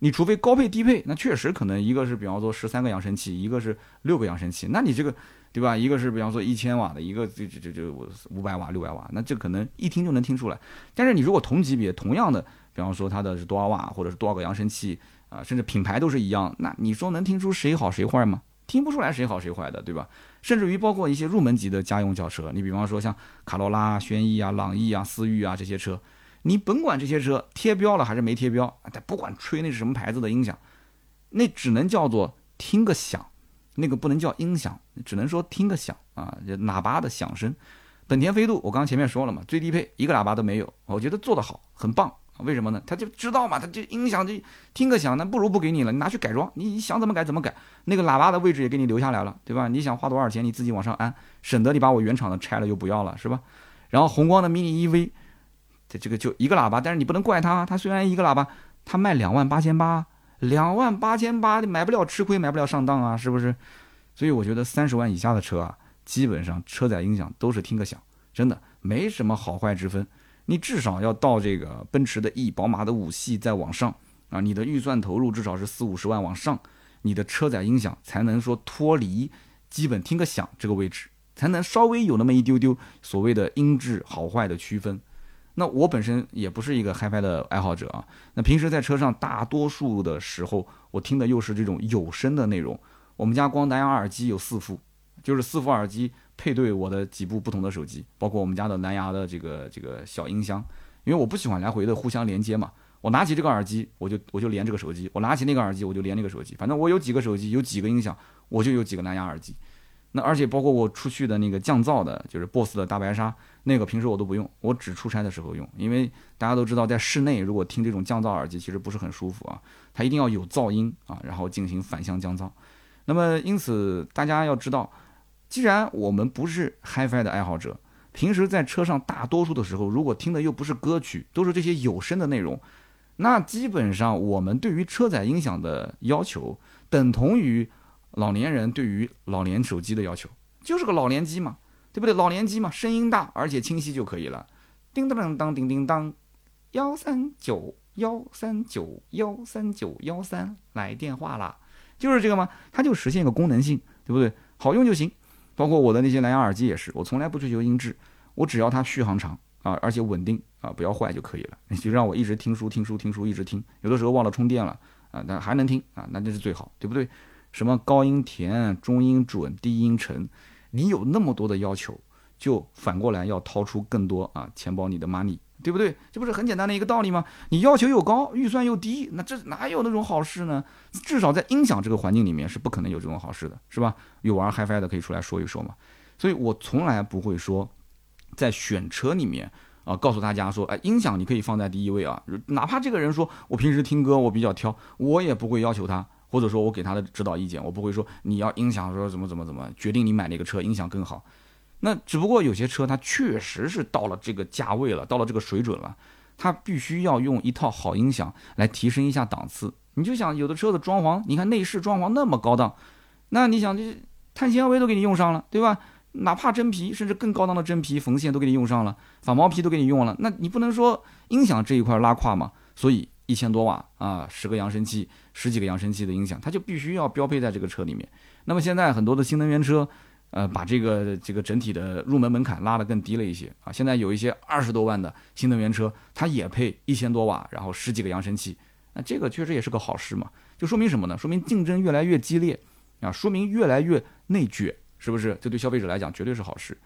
S1: 你除非高配低配，那确实可能一个是比方说十三个扬声器，一个是六个扬声器，那你这个对吧？一个是比方说一千瓦的，一个就就就就五百瓦、六百瓦，那这可能一听就能听出来。但是你如果同级别同样的，比方说它的是多少瓦，或者是多少个扬声器啊，甚至品牌都是一样，那你说能听出谁好谁坏吗？听不出来谁好谁坏的，对吧？甚至于包括一些入门级的家用轿车，你比方说像卡罗拉、轩逸啊、朗逸啊、思域啊这些车，你甭管这些车贴标了还是没贴标，但不管吹那是什么牌子的音响，那只能叫做听个响，那个不能叫音响，只能说听个响啊，就喇叭的响声。本田飞度，我刚刚前面说了嘛，最低配一个喇叭都没有，我觉得做得好，很棒。为什么呢？他就知道嘛，他就音响就听个响，那不如不给你了，你拿去改装，你想怎么改怎么改，那个喇叭的位置也给你留下来了，对吧？你想花多少钱，你自己往上安，省得你把我原厂的拆了又不要了，是吧？然后宏光的 mini EV，这这个就一个喇叭，但是你不能怪它，它虽然一个喇叭，它卖两万八千八，两万八千八，买不了吃亏，买不了上当啊，是不是？所以我觉得三十万以下的车啊，基本上车载音响都是听个响，真的没什么好坏之分。你至少要到这个奔驰的 E、宝马的五系再往上啊，你的预算投入至少是四五十万往上，你的车载音响才能说脱离基本听个响这个位置，才能稍微有那么一丢丢所谓的音质好坏的区分那我本身也不是一个 HiFi 的爱好者啊。那平时在车上，大多数的时候，我听的又是这种有声的内容。我们家光蓝牙耳机有四副，就是四副耳机配对我的几部不同的手机，包括我们家的蓝牙的这个这个小音箱。因为我不喜欢来回的互相连接嘛，我拿起这个耳机，我就我就连这个手机；我拿起那个耳机，我就连那个手机。反正我有几个手机，有几个音响，我就有几个蓝牙耳机。那而且包括我出去的那个降噪的，就是 BOSS 的大白鲨，那个平时我都不用，我只出差的时候用。因为大家都知道，在室内如果听这种降噪耳机，其实不是很舒服啊，它一定要有噪音啊，然后进行反向降噪。那么因此大家要知道，既然我们不是 HiFi 的爱好者，平时在车上大多数的时候，如果听的又不是歌曲，都是这些有声的内容，那基本上我们对于车载音响的要求等同于。老年人对于老年手机的要求就是个老年机嘛，对不对？老年机嘛，声音大而且清晰就可以了。叮当当叮叮当，幺三九幺三九幺三九幺三来电话啦，就是这个吗？它就实现一个功能性，对不对？好用就行。包括我的那些蓝牙耳机也是，我从来不追求音质，我只要它续航长啊，而且稳定啊，不要坏就可以了。你 就让我一直听书听书听书一直听，有的时候忘了充电了啊，那还能听啊，那就是最好，对不对？什么高音甜、中音准、低音沉，你有那么多的要求，就反过来要掏出更多啊钱包里的 money，对不对？这不是很简单的一个道理吗？你要求又高，预算又低，那这哪有那种好事呢？至少在音响这个环境里面是不可能有这种好事的，是吧？有玩 HiFi 的可以出来说一说嘛。所以我从来不会说，在选车里面啊，告诉大家说，哎，音响你可以放在第一位啊，哪怕这个人说我平时听歌我比较挑，我也不会要求他。或者说我给他的指导意见，我不会说你要音响说怎么怎么怎么决定你买哪个车音响更好。那只不过有些车它确实是到了这个价位了，到了这个水准了，它必须要用一套好音响来提升一下档次。你就想有的车的装潢，你看内饰装潢那么高档，那你想这碳纤维都给你用上了，对吧？哪怕真皮，甚至更高档的真皮缝线都给你用上了，反毛皮都给你用了，那你不能说音响这一块拉胯嘛？所以。一千多瓦啊，十个扬声器，十几个扬声器的音响，它就必须要标配在这个车里面。那么现在很多的新能源车，呃，把这个这个整体的入门门槛拉得更低了一些啊。现在有一些二十多万的新能源车，它也配一千多瓦，然后十几个扬声器，那这个确实也是个好事嘛。就说明什么呢？说明竞争越来越激烈啊，说明越来越内卷，是不是？这对消费者来讲绝对是好事。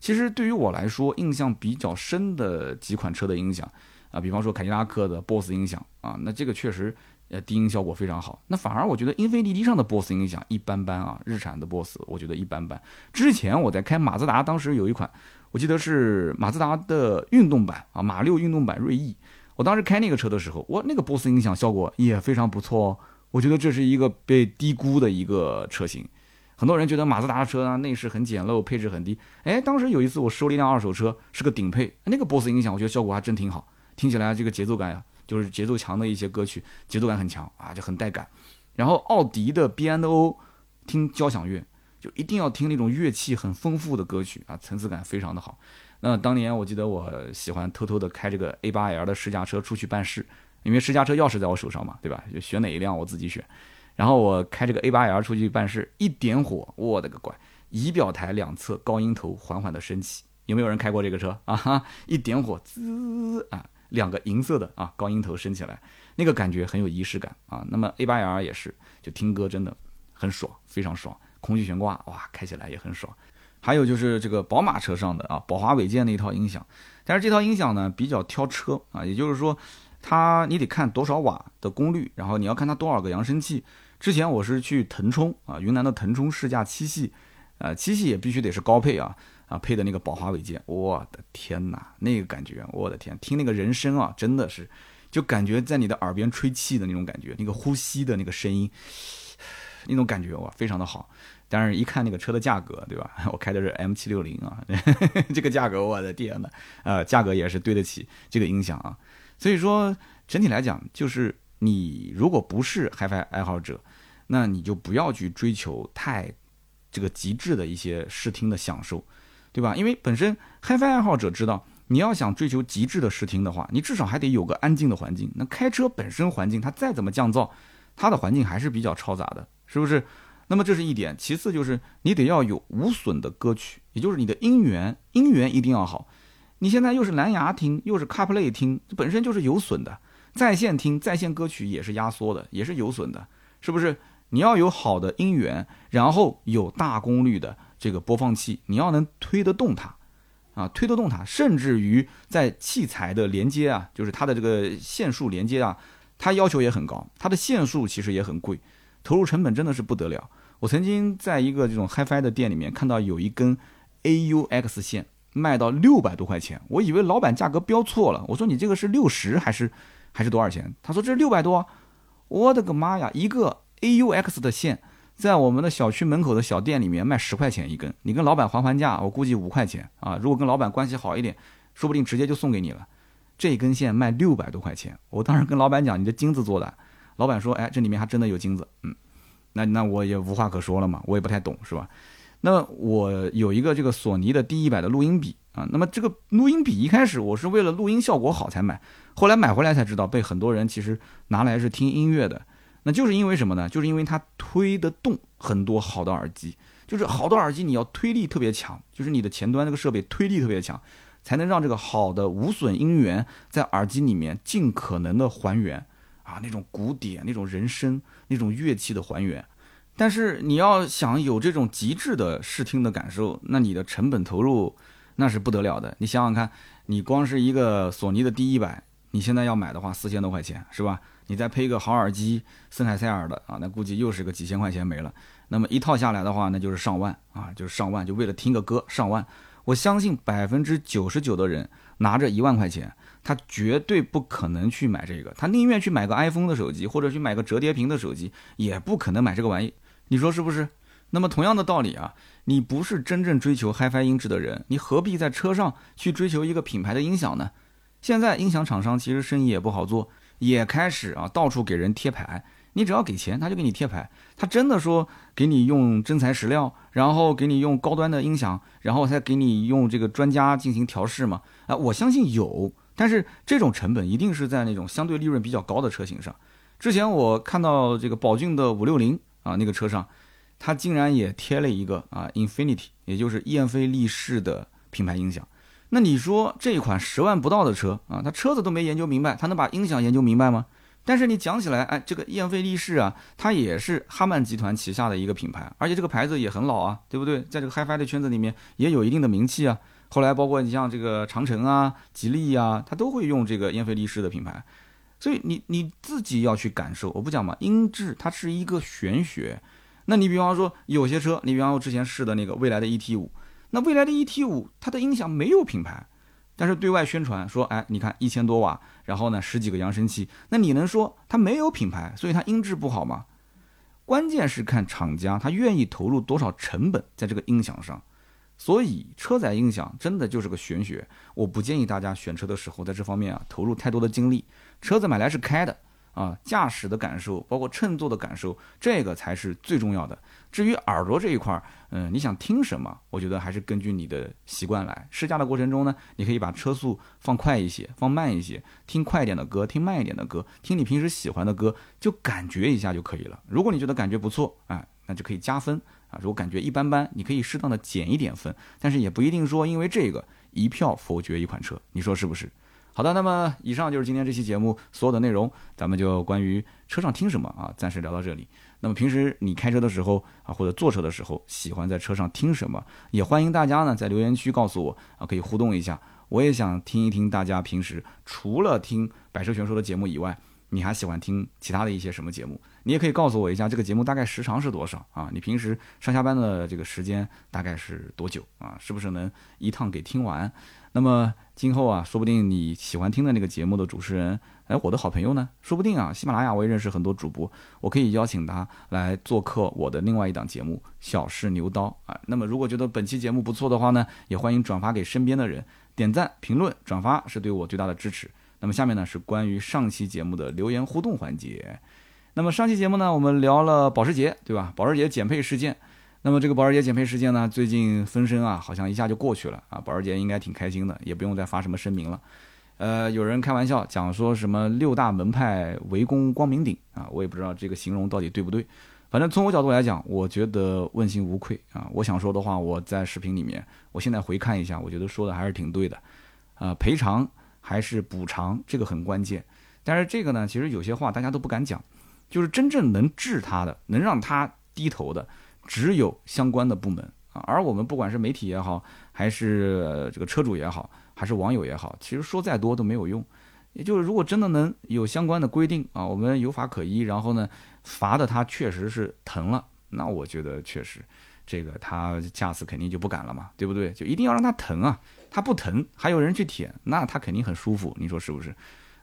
S1: 其实对于我来说，印象比较深的几款车的音响。啊，比方说凯迪拉克的 BOSS 音响啊，那这个确实，呃，低音效果非常好。那反而我觉得英菲尼迪上的 BOSS 音响一般般啊，日产的 BOSS 我觉得一般般。之前我在开马自达，当时有一款，我记得是马自达的运动版啊，马六运动版锐意。我当时开那个车的时候，我那个 BOSS 音响效果也非常不错哦。我觉得这是一个被低估的一个车型。很多人觉得马自达的车啊，内饰很简陋，配置很低。哎，当时有一次我收了一辆二手车，是个顶配，那个 BOSS 音响我觉得效果还真挺好。听起来这个节奏感呀，就是节奏强的一些歌曲，节奏感很强啊，就很带感。然后奥迪的 B N O，听交响乐，就一定要听那种乐器很丰富的歌曲啊，层次感非常的好。那当年我记得我喜欢偷偷的开这个 A8L 的试驾车出去办事，因为试驾车钥匙在我手上嘛，对吧？就选哪一辆我自己选。然后我开这个 A8L 出去办事，一点火，我的个乖！仪表台两侧高音头缓缓的升起，有没有人开过这个车啊？哈，一点火，滋啊！两个银色的啊高音头升起来，那个感觉很有仪式感啊。那么 A8L 也是，就听歌真的很爽，非常爽。空气悬挂哇，开起来也很爽。还有就是这个宝马车上的啊宝华韦健那一套音响，但是这套音响呢比较挑车啊，也就是说它你得看多少瓦的功率，然后你要看它多少个扬声器。之前我是去腾冲啊云南的腾冲试驾七系，呃七系也必须得是高配啊。啊，配的那个宝华韦健，我的天哪，那个感觉，我的天，听那个人声啊，真的是，就感觉在你的耳边吹气的那种感觉，那个呼吸的那个声音，那种感觉哇，非常的好。但是，一看那个车的价格，对吧？我开的是 M 七六零啊，这个价格，我的天哪，呃，价格也是对得起这个音响啊。所以说，整体来讲，就是你如果不是 HiFi 爱好者，那你就不要去追求太这个极致的一些视听的享受。对吧？因为本身 HiFi 爱好者知道，你要想追求极致的视听的话，你至少还得有个安静的环境。那开车本身环境它再怎么降噪，它的环境还是比较嘈杂的，是不是？那么这是一点。其次就是你得要有无损的歌曲，也就是你的音源，音源一定要好。你现在又是蓝牙听，又是 CarPlay 听，本身就是有损的。在线听在线歌曲也是压缩的，也是有损的，是不是？你要有好的音源，然后有大功率的这个播放器，你要能推得动它，啊，推得动它，甚至于在器材的连接啊，就是它的这个线束连接啊，它要求也很高，它的线束其实也很贵，投入成本真的是不得了。我曾经在一个这种 HiFi 的店里面看到有一根 AUX 线卖到六百多块钱，我以为老板价格标错了，我说你这个是六十还是还是多少钱？他说这是六百多，我的个妈呀，一个。AUX 的线在我们的小区门口的小店里面卖十块钱一根，你跟老板还还价，我估计五块钱啊。如果跟老板关系好一点，说不定直接就送给你了。这根线卖六百多块钱，我当时跟老板讲，你这金子做的。老板说，哎，这里面还真的有金子，嗯，那那我也无话可说了嘛，我也不太懂，是吧？那我有一个这个索尼的 D 一百的录音笔啊，那么这个录音笔一开始我是为了录音效果好才买，后来买回来才知道，被很多人其实拿来是听音乐的。那就是因为什么呢？就是因为它推得动很多好的耳机，就是好的耳机你要推力特别强，就是你的前端这个设备推力特别强，才能让这个好的无损音源在耳机里面尽可能的还原啊，那种鼓点、那种人声、那种乐器的还原。但是你要想有这种极致的视听的感受，那你的成本投入那是不得了的。你想想看，你光是一个索尼的 D 一百，你现在要买的话四千多块钱，是吧？你再配一个好耳机，森海塞尔的啊，那估计又是个几千块钱没了。那么一套下来的话，那就是上万啊，就是上万，就为了听个歌上万。我相信百分之九十九的人拿着一万块钱，他绝对不可能去买这个，他宁愿去买个 iPhone 的手机，或者去买个折叠屏的手机，也不可能买这个玩意。你说是不是？那么同样的道理啊，你不是真正追求 HiFi 音质的人，你何必在车上去追求一个品牌的音响呢？现在音响厂商其实生意也不好做。也开始啊，到处给人贴牌，你只要给钱，他就给你贴牌。他真的说给你用真材实料，然后给你用高端的音响，然后再给你用这个专家进行调试吗？啊，我相信有，但是这种成本一定是在那种相对利润比较高的车型上。之前我看到这个宝骏的五六零啊，那个车上，它竟然也贴了一个啊，Infinity，也就是燕飞利仕的品牌音响。那你说这一款十万不到的车啊，他车子都没研究明白，他能把音响研究明白吗？但是你讲起来，哎，这个燕飞利仕啊，它也是哈曼集团旗下的一个品牌，而且这个牌子也很老啊，对不对？在这个 HiFi 的圈子里面也有一定的名气啊。后来包括你像这个长城啊、吉利啊，它都会用这个燕飞利仕的品牌。所以你你自己要去感受，我不讲嘛，音质它是一个玄学。那你比方说有些车，你比方说之前试的那个蔚来的 ET 五。那未来的 ET 五，它的音响没有品牌，但是对外宣传说，哎，你看一千多瓦，然后呢十几个扬声器，那你能说它没有品牌，所以它音质不好吗？关键是看厂家他愿意投入多少成本在这个音响上，所以车载音响真的就是个玄学，我不建议大家选车的时候在这方面啊投入太多的精力，车子买来是开的。啊，驾驶的感受，包括乘坐的感受，这个才是最重要的。至于耳朵这一块儿，嗯，你想听什么，我觉得还是根据你的习惯来。试驾的过程中呢，你可以把车速放快一些，放慢一些，听快一点的歌，听慢一点的歌，听你平时喜欢的歌，就感觉一下就可以了。如果你觉得感觉不错，哎，那就可以加分啊。如果感觉一般般，你可以适当的减一点分，但是也不一定说因为这个一票否决一款车，你说是不是？好的，那么以上就是今天这期节目所有的内容，咱们就关于车上听什么啊，暂时聊到这里。那么平时你开车的时候啊，或者坐车的时候，喜欢在车上听什么？也欢迎大家呢在留言区告诉我啊，可以互动一下。我也想听一听大家平时除了听百车全说的节目以外，你还喜欢听其他的一些什么节目？你也可以告诉我一下，这个节目大概时长是多少啊？你平时上下班的这个时间大概是多久啊？是不是能一趟给听完？那么今后啊，说不定你喜欢听的那个节目的主持人，哎，我的好朋友呢，说不定啊，喜马拉雅我也认识很多主播，我可以邀请他来做客我的另外一档节目《小试牛刀》啊。那么如果觉得本期节目不错的话呢，也欢迎转发给身边的人，点赞、评论、转发是对我最大的支持。那么下面呢是关于上期节目的留言互动环节。那么上期节目呢，我们聊了保时捷，对吧？保时捷减配事件。那么这个保时捷减配事件呢，最近风声啊，好像一下就过去了啊。保时捷应该挺开心的，也不用再发什么声明了。呃，有人开玩笑讲说什么六大门派围攻光明顶啊，我也不知道这个形容到底对不对。反正从我角度来讲，我觉得问心无愧啊。我想说的话，我在视频里面，我现在回看一下，我觉得说的还是挺对的。呃，赔偿还是补偿，这个很关键。但是这个呢，其实有些话大家都不敢讲，就是真正能治他的，能让他低头的，只有相关的部门啊。而我们不管是媒体也好，还是这个车主也好，还是网友也好，其实说再多都没有用。也就是如果真的能有相关的规定啊，我们有法可依，然后呢，罚的他确实是疼了，那我觉得确实。这个他下次肯定就不敢了嘛，对不对？就一定要让他疼啊，他不疼还有人去舔，那他肯定很舒服，你说是不是？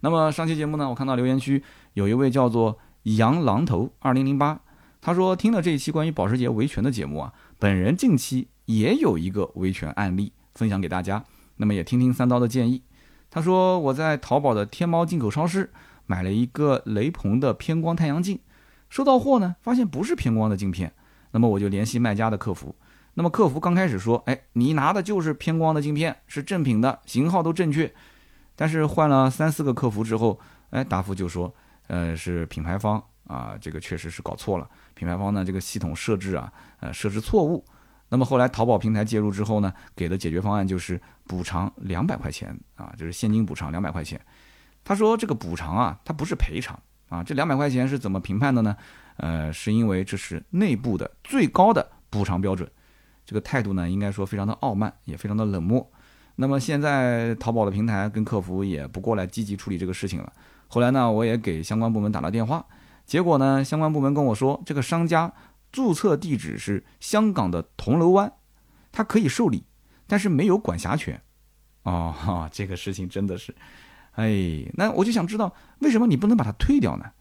S1: 那么上期节目呢，我看到留言区有一位叫做杨狼头二零零八，他说听了这一期关于保时捷维权的节目啊，本人近期也有一个维权案例分享给大家，那么也听听三刀的建议。他说我在淘宝的天猫进口超市买了一个雷朋的偏光太阳镜，收到货呢，发现不是偏光的镜片。那么我就联系卖家的客服，那么客服刚开始说，哎，你拿的就是偏光的镜片，是正品的，型号都正确。但是换了三四个客服之后，哎，答复就说，呃，是品牌方啊，这个确实是搞错了，品牌方呢这个系统设置啊，呃，设置错误。那么后来淘宝平台介入之后呢，给的解决方案就是补偿两百块钱啊，就是现金补偿两百块钱。他说这个补偿啊，它不是赔偿啊，这两百块钱是怎么评判的呢？呃，是因为这是内部的最高的补偿标准，这个态度呢，应该说非常的傲慢，也非常的冷漠。那么现在淘宝的平台跟客服也不过来积极处理这个事情了。后来呢，我也给相关部门打了电话，结果呢，相关部门跟我说，这个商家注册地址是香港的铜锣湾，他可以受理，但是没有管辖权。哦，哈，这个事情真的是，哎，那我就想知道，为什么你不能把它退掉呢？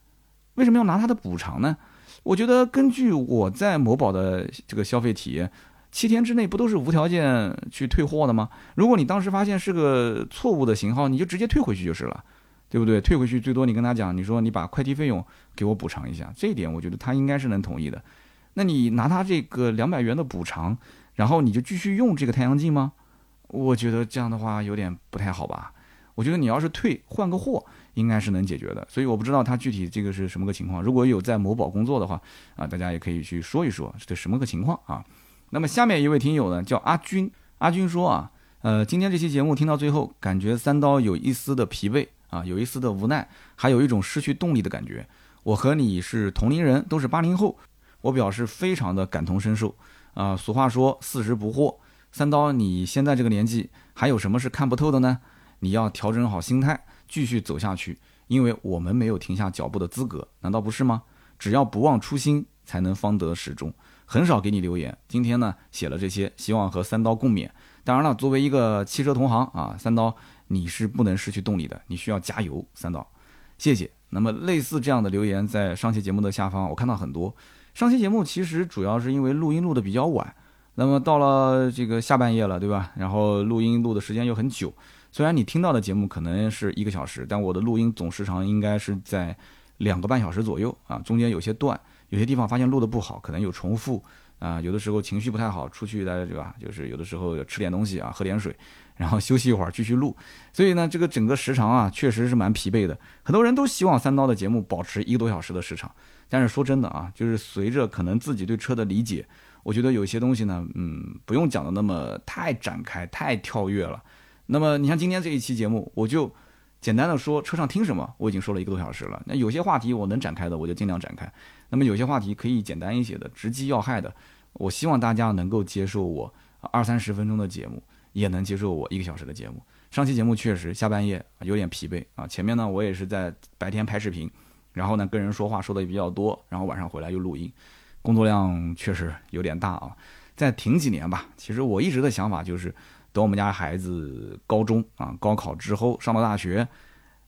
S1: 为什么要拿它的补偿呢？我觉得根据我在某宝的这个消费体验，七天之内不都是无条件去退货的吗？如果你当时发现是个错误的型号，你就直接退回去就是了，对不对？退回去最多你跟他讲，你说你把快递费用给我补偿一下，这一点我觉得他应该是能同意的。那你拿他这个两百元的补偿，然后你就继续用这个太阳镜吗？我觉得这样的话有点不太好吧。我觉得你要是退换个货。应该是能解决的，所以我不知道他具体这个是什么个情况。如果有在某宝工作的话，啊，大家也可以去说一说这什么个情况啊。那么下面一位听友呢叫阿军，阿军说啊，呃，今天这期节目听到最后，感觉三刀有一丝的疲惫啊，有一丝的无奈，还有一种失去动力的感觉。我和你是同龄人，都是八零后，我表示非常的感同身受啊。俗话说四十不惑，三刀你现在这个年纪还有什么是看不透的呢？你要调整好心态。继续走下去，因为我们没有停下脚步的资格，难道不是吗？只要不忘初心，才能方得始终。很少给你留言，今天呢写了这些，希望和三刀共勉。当然了，作为一个汽车同行啊，三刀你是不能失去动力的，你需要加油，三刀，谢谢。那么类似这样的留言，在上期节目的下方我看到很多。上期节目其实主要是因为录音录的比较晚，那么到了这个下半夜了，对吧？然后录音录的时间又很久。虽然你听到的节目可能是一个小时，但我的录音总时长应该是在两个半小时左右啊，中间有些断，有些地方发现录的不好，可能有重复啊，有的时候情绪不太好，出去的对吧？就是有的时候吃点东西啊，喝点水，然后休息一会儿继续录，所以呢，这个整个时长啊，确实是蛮疲惫的。很多人都希望三刀的节目保持一个多小时的时长，但是说真的啊，就是随着可能自己对车的理解，我觉得有些东西呢，嗯，不用讲的那么太展开、太跳跃了。那么你像今天这一期节目，我就简单的说车上听什么，我已经说了一个多小时了。那有些话题我能展开的，我就尽量展开。那么有些话题可以简单一些的，直击要害的，我希望大家能够接受我二三十分钟的节目，也能接受我一个小时的节目。上期节目确实下半夜有点疲惫啊，前面呢我也是在白天拍视频，然后呢跟人说话说的也比较多，然后晚上回来又录音，工作量确实有点大啊。再停几年吧，其实我一直的想法就是。等我们家孩子高中啊，高考之后上了大学，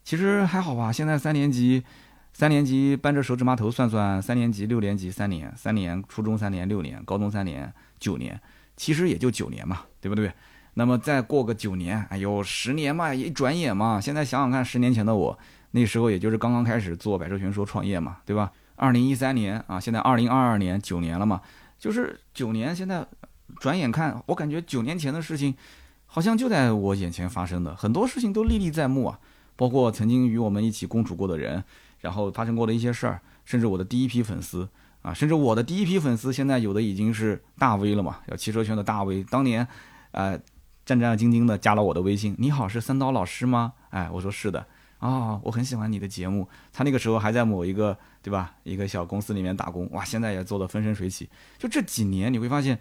S1: 其实还好吧。现在三年级，三年级扳着手指头算算，三年级、六年级三年，三年初中三年，六年高中三年，九年，其实也就九年嘛，对不对？那么再过个九年，哎呦，十年嘛，一转眼嘛。现在想想看，十年前的我，那时候也就是刚刚开始做百车全说创业嘛，对吧？二零一三年啊，现在二零二二年，九年了嘛，就是九年，现在。转眼看，我感觉九年前的事情，好像就在我眼前发生的，很多事情都历历在目啊。包括曾经与我们一起共处过的人，然后发生过的一些事儿，甚至我的第一批粉丝啊，甚至我的第一批粉丝，现在有的已经是大 V 了嘛，叫汽车圈的大 V。当年，呃，战战兢兢的加了我的微信。你好，是三刀老师吗？哎，我说是的。啊，我很喜欢你的节目。他那个时候还在某一个对吧，一个小公司里面打工。哇，现在也做得风生水起。就这几年你会发现，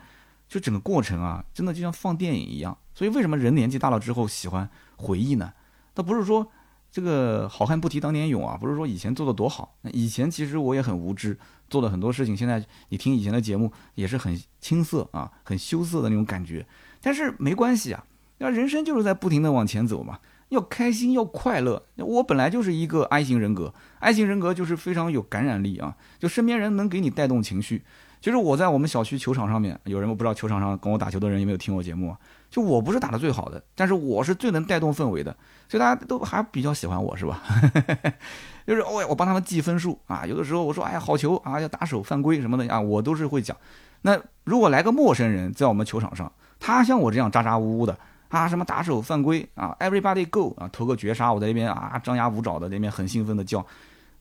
S1: 就整个过程啊，真的就像放电影一样。所以为什么人年纪大了之后喜欢回忆呢？倒不是说这个好汉不提当年勇啊，不是说以前做的多好。以前其实我也很无知，做了很多事情。现在你听以前的节目也是很青涩啊，很羞涩的那种感觉。但是没关系啊，那人生就是在不停的往前走嘛，要开心要快乐。我本来就是一个 I 型人格，I 型人格就是非常有感染力啊，就身边人能给你带动情绪。其实我在我们小区球场上面，有人我不知道球场上跟我打球的人有没有听我节目啊？就我不是打的最好的，但是我是最能带动氛围的，所以大家都还比较喜欢我是吧？就是哦，我帮他们记分数啊，有的时候我说哎呀好球啊，要打手犯规什么的啊，我都是会讲。那如果来个陌生人在我们球场上，他像我这样咋咋呼呼的啊，什么打手犯规啊，everybody go 啊，投个绝杀，我在那边啊张牙舞爪的那边很兴奋的叫，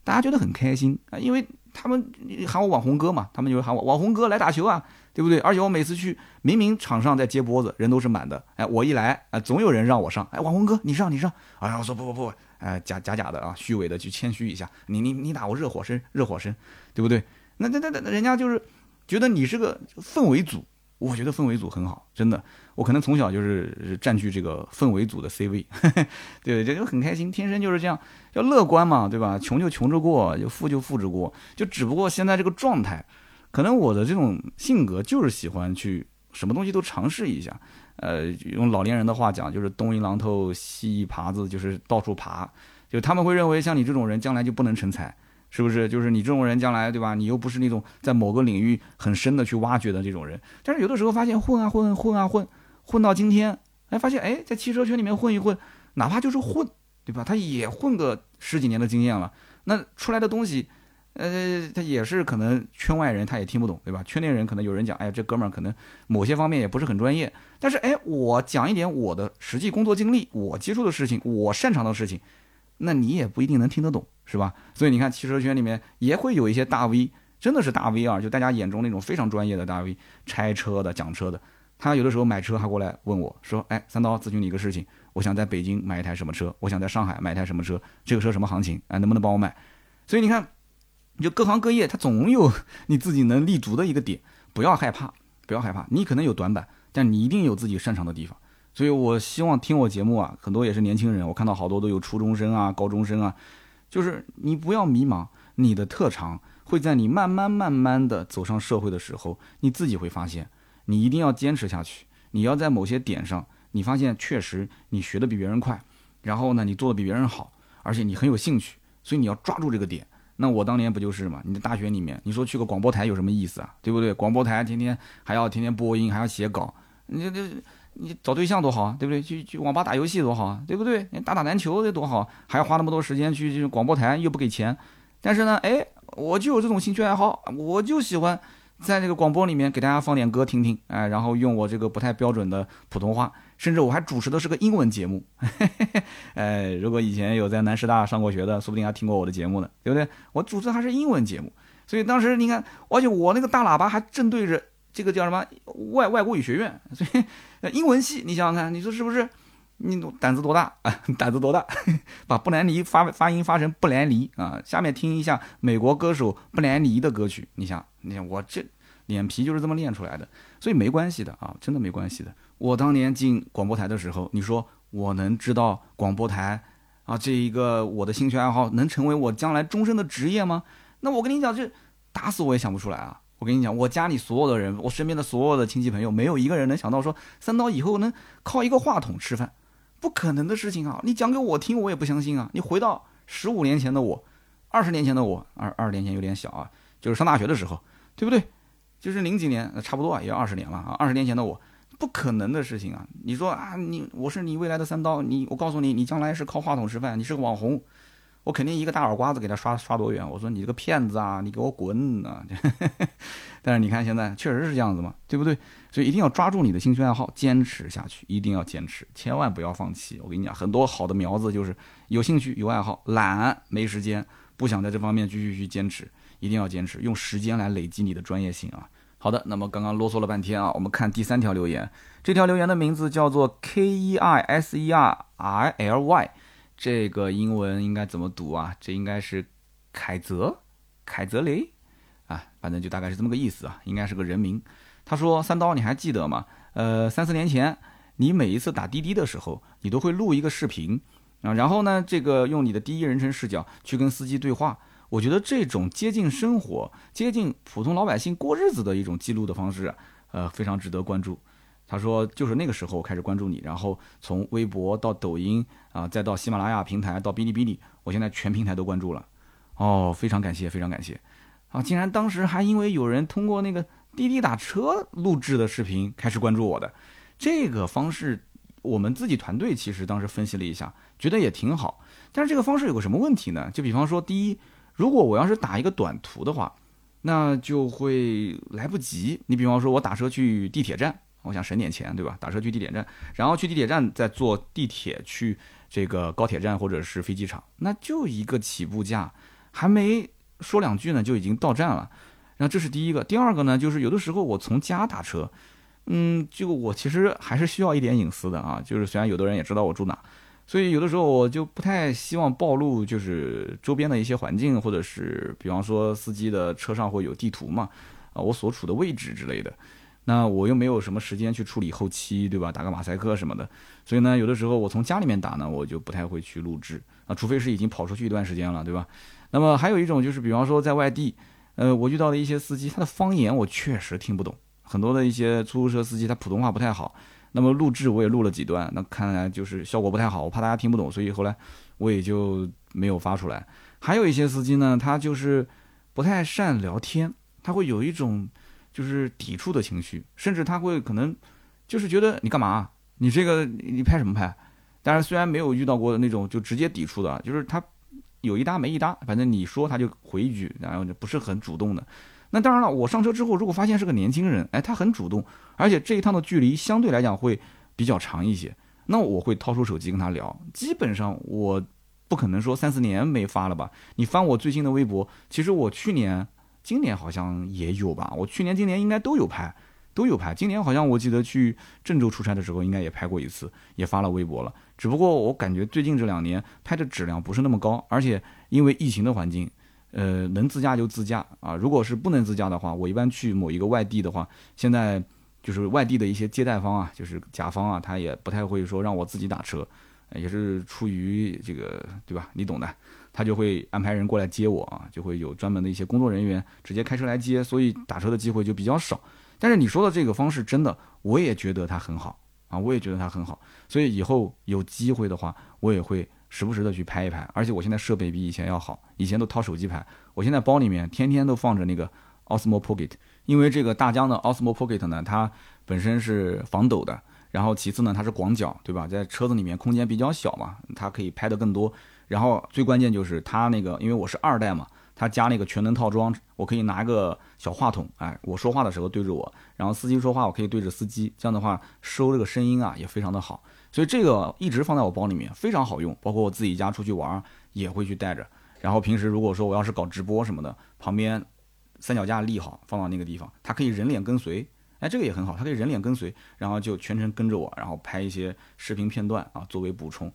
S1: 大家觉得很开心啊，因为他们喊我网红哥嘛，他们就会喊我网红哥来打球啊，对不对？而且我每次去，明明场上在接波子，人都是满的，哎，我一来啊，总有人让我上，哎，网红哥你上你上，哎呀，我说不不不，哎，假假假的啊，虚伪的去谦虚一下，你你你打我热火身热火身，对不对？那那那那人家就是觉得你是个氛围组。我觉得氛围组很好，真的，我可能从小就是占据这个氛围组的 C 位，对，就就很开心，天生就是这样，要乐观嘛，对吧？穷就穷着过，就富就富着过，就只不过现在这个状态，可能我的这种性格就是喜欢去什么东西都尝试一下，呃，用老年人的话讲，就是东一榔头西一耙子，就是到处爬，就他们会认为像你这种人将来就不能成才。是不是就是你这种人将来对吧？你又不是那种在某个领域很深的去挖掘的这种人。但是有的时候发现混啊混混啊混，混到今天，哎，发现哎，在汽车圈里面混一混，哪怕就是混，对吧？他也混个十几年的经验了，那出来的东西，呃，他也是可能圈外人他也听不懂，对吧？圈内人可能有人讲，哎，这哥们儿可能某些方面也不是很专业。但是哎，我讲一点我的实际工作经历，我接触的事情，我擅长的事情。那你也不一定能听得懂，是吧？所以你看，汽车圈里面也会有一些大 V，真的是大 V 啊，就大家眼中那种非常专业的大 V，拆车的、讲车的。他有的时候买车还过来问我说：“哎，三刀，咨询你一个事情，我想在北京买一台什么车，我想在上海买一台什么车，这个车什么行情？哎，能不能帮我买？”所以你看，就各行各业，他总有 你自己能立足的一个点，不要害怕，不要害怕，你可能有短板，但你一定有自己擅长的地方。所以，我希望听我节目啊，很多也是年轻人。我看到好多都有初中生啊、高中生啊，就是你不要迷茫，你的特长会在你慢慢慢慢的走上社会的时候，你自己会发现，你一定要坚持下去。你要在某些点上，你发现确实你学的比别人快，然后呢，你做的比别人好，而且你很有兴趣，所以你要抓住这个点。那我当年不就是嘛？你在大学里面，你说去个广播台有什么意思啊？对不对？广播台天天还要天天播音，还要写稿，你这。你找对象多好啊，对不对？去去网吧打游戏多好啊，对不对？你打打篮球得多好，还要花那么多时间去去广播台又不给钱。但是呢，哎，我就有这种兴趣爱好，我就喜欢在这个广播里面给大家放点歌听听，哎，然后用我这个不太标准的普通话，甚至我还主持的是个英文节目。哎，如果以前有在南师大上过学的，说不定还听过我的节目呢，对不对？我主持的还是英文节目，所以当时你看，而且我那个大喇叭还正对着。这个叫什么外外国语学院，所以英文系，你想想看，你说是不是？你胆子多大啊？胆子多大？把布兰妮发发音发成布兰妮啊！下面听一下美国歌手布兰妮的歌曲，你想，你想我这脸皮就是这么练出来的，所以没关系的啊，真的没关系的。我当年进广播台的时候，你说我能知道广播台啊这一个我的兴趣爱好能成为我将来终身的职业吗？那我跟你讲，这打死我也想不出来啊！我跟你讲，我家里所有的人，我身边的所有的亲戚朋友，没有一个人能想到说三刀以后能靠一个话筒吃饭，不可能的事情啊！你讲给我听，我也不相信啊！你回到十五年前的我，二十年前的我，二二十年前有点小啊，就是上大学的时候，对不对？就是零几年，差不多啊，也二十年了啊！二十年前的我，不可能的事情啊！你说啊，你我是你未来的三刀，你我告诉你，你将来是靠话筒吃饭，你是个网红。我肯定一个大耳刮子给他刷刷多远？我说你这个骗子啊，你给我滚啊！但是你看现在确实是这样子嘛，对不对？所以一定要抓住你的兴趣爱好，坚持下去，一定要坚持，千万不要放弃。我跟你讲，很多好的苗子就是有兴趣、有爱好，懒没时间，不想在这方面继续去坚持，一定要坚持，用时间来累积你的专业性啊！好的，那么刚刚啰嗦了半天啊，我们看第三条留言。这条留言的名字叫做 K E I S E R I L Y，这个英文应该怎么读啊？这应该是凯泽，凯泽雷啊，反正就大概是这么个意思啊，应该是个人名。他说：“三刀，你还记得吗？呃，三四年前，你每一次打滴滴的时候，你都会录一个视频啊，然后呢，这个用你的第一人称视角去跟司机对话。我觉得这种接近生活、接近普通老百姓过日子的一种记录的方式，呃，非常值得关注。”他说：“就是那个时候我开始关注你，然后从微博到抖音啊，再到喜马拉雅平台，到哔哩哔哩，我现在全平台都关注了。哦，非常感谢，非常感谢啊！竟然当时还因为有人通过那个。”滴滴打车录制的视频开始关注我的这个方式，我们自己团队其实当时分析了一下，觉得也挺好。但是这个方式有个什么问题呢？就比方说，第一，如果我要是打一个短途的话，那就会来不及。你比方说，我打车去地铁站，我想省点钱，对吧？打车去地铁站，然后去地铁站再坐地铁去这个高铁站或者是飞机场，那就一个起步价，还没说两句呢，就已经到站了。那这是第一个，第二个呢，就是有的时候我从家打车，嗯，就我其实还是需要一点隐私的啊。就是虽然有的人也知道我住哪，所以有的时候我就不太希望暴露，就是周边的一些环境，或者是比方说司机的车上会有地图嘛，啊，我所处的位置之类的。那我又没有什么时间去处理后期，对吧？打个马赛克什么的。所以呢，有的时候我从家里面打呢，我就不太会去录制啊，除非是已经跑出去一段时间了，对吧？那么还有一种就是，比方说在外地。呃，我遇到的一些司机，他的方言我确实听不懂。很多的一些出租车司机，他普通话不太好。那么录制我也录了几段，那看来就是效果不太好，我怕大家听不懂，所以后来我也就没有发出来。还有一些司机呢，他就是不太善聊天，他会有一种就是抵触的情绪，甚至他会可能就是觉得你干嘛？你这个你拍什么拍？但是虽然没有遇到过那种就直接抵触的，就是他。有一搭没一搭，反正你说他就回一句，然后就不是很主动的。那当然了，我上车之后，如果发现是个年轻人，哎，他很主动，而且这一趟的距离相对来讲会比较长一些，那我会掏出手机跟他聊。基本上我不可能说三四年没发了吧？你翻我最新的微博，其实我去年、今年好像也有吧？我去年、今年应该都有拍，都有拍。今年好像我记得去郑州出差的时候，应该也拍过一次，也发了微博了。只不过我感觉最近这两年拍的质量不是那么高，而且因为疫情的环境，呃，能自驾就自驾啊。如果是不能自驾的话，我一般去某一个外地的话，现在就是外地的一些接待方啊，就是甲方啊，他也不太会说让我自己打车，也是出于这个对吧？你懂的，他就会安排人过来接我啊，就会有专门的一些工作人员直接开车来接，所以打车的机会就比较少。但是你说的这个方式真的，我也觉得它很好。啊，我也觉得它很好，所以以后有机会的话，我也会时不时的去拍一拍。而且我现在设备比以前要好，以前都掏手机拍，我现在包里面天天都放着那个 Osmo Pocket，因为这个大疆的 Osmo Pocket 呢，它本身是防抖的，然后其次呢，它是广角，对吧？在车子里面空间比较小嘛，它可以拍的更多。然后最关键就是它那个，因为我是二代嘛。它加那个全能套装，我可以拿个小话筒，哎，我说话的时候对着我，然后司机说话我可以对着司机，这样的话收这个声音啊也非常的好，所以这个一直放在我包里面，非常好用，包括我自己家出去玩也会去带着，然后平时如果说我要是搞直播什么的，旁边三脚架立好放到那个地方，它可以人脸跟随，哎，这个也很好，它可以人脸跟随，然后就全程跟着我，然后拍一些视频片段啊作为补充，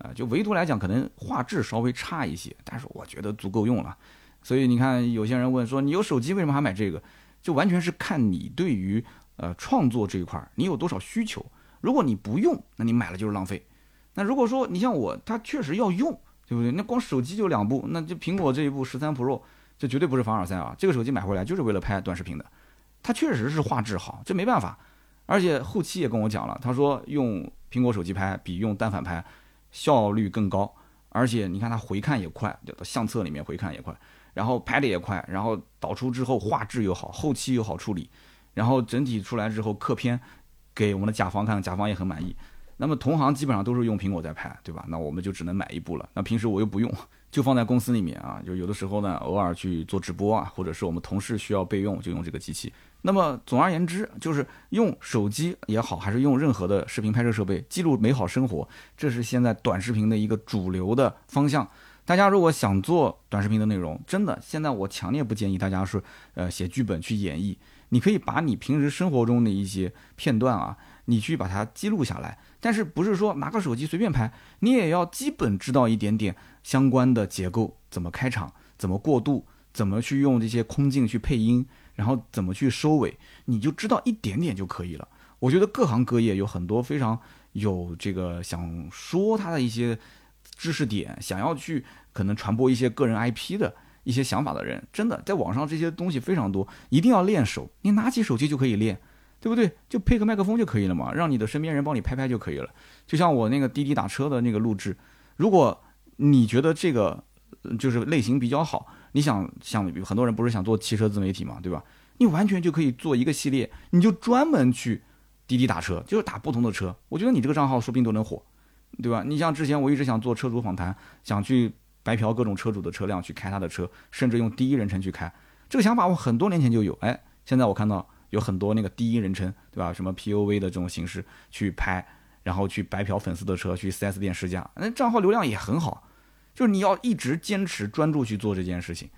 S1: 啊，就唯独来讲可能画质稍微差一些，但是我觉得足够用了。所以你看，有些人问说，你有手机为什么还买这个？就完全是看你对于呃创作这一块你有多少需求。如果你不用，那你买了就是浪费。那如果说你像我，它确实要用，对不对？那光手机就两部，那就苹果这一部十三 Pro，这绝对不是凡尔赛啊！这个手机买回来就是为了拍短视频的，它确实是画质好，这没办法。而且后期也跟我讲了，他说用苹果手机拍比用单反拍效率更高，而且你看它回看也快，相册里面回看也快。然后拍的也快，然后导出之后画质又好，后期又好处理，然后整体出来之后刻片给我们的甲方看，甲方也很满意。那么同行基本上都是用苹果在拍，对吧？那我们就只能买一部了。那平时我又不用，就放在公司里面啊。就有的时候呢，偶尔去做直播啊，或者是我们同事需要备用，就用这个机器。那么总而言之，就是用手机也好，还是用任何的视频拍摄设备记录美好生活，这是现在短视频的一个主流的方向。大家如果想做短视频的内容，真的，现在我强烈不建议大家是，呃，写剧本去演绎。你可以把你平时生活中的一些片段啊，你去把它记录下来。但是不是说拿个手机随便拍，你也要基本知道一点点相关的结构，怎么开场，怎么过渡，怎么去用这些空镜去配音，然后怎么去收尾，你就知道一点点就可以了。我觉得各行各业有很多非常有这个想说他的一些知识点，想要去可能传播一些个人 IP 的一些想法的人，真的在网上这些东西非常多，一定要练手，你拿起手机就可以练。对不对？就配个麦克风就可以了嘛，让你的身边人帮你拍拍就可以了。就像我那个滴滴打车的那个录制，如果你觉得这个就是类型比较好，你想像很多人不是想做汽车自媒体嘛，对吧？你完全就可以做一个系列，你就专门去滴滴打车，就是打不同的车。我觉得你这个账号说不定都能火，对吧？你像之前我一直想做车主访谈，想去白嫖各种车主的车辆去开他的车，甚至用第一人称去开，这个想法我很多年前就有。哎，现在我看到。有很多那个第一人称，对吧？什么 P U V 的这种形式去拍，然后去白嫖粉丝的车，去 4S 店试驾，那账号流量也很好。就是你要一直坚持专注去做这件事情，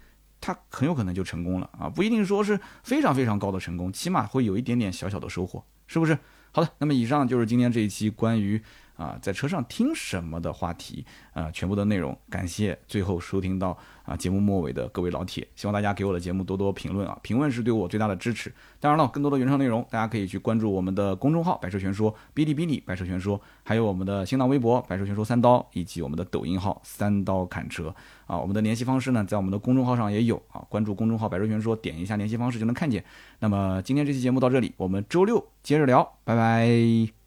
S1: 它很有可能就成功了啊！不一定说是非常非常高的成功，起码会有一点点小小的收获，是不是？好的，那么以上就是今天这一期关于。啊，在车上听什么的话题啊，全部的内容，感谢最后收听到啊节目末尾的各位老铁，希望大家给我的节目多多评论啊，评论是对我最大的支持。当然了，更多的原创内容，大家可以去关注我们的公众号“百车全说”、哔哩哔哩“百车全说”，还有我们的新浪微博“百车全说三刀”，以及我们的抖音号“三刀砍车”啊。我们的联系方式呢，在我们的公众号上也有啊，关注公众号“百车全说”，点一下联系方式就能看见。那么今天这期节目到这里，我们周六接着聊，拜拜。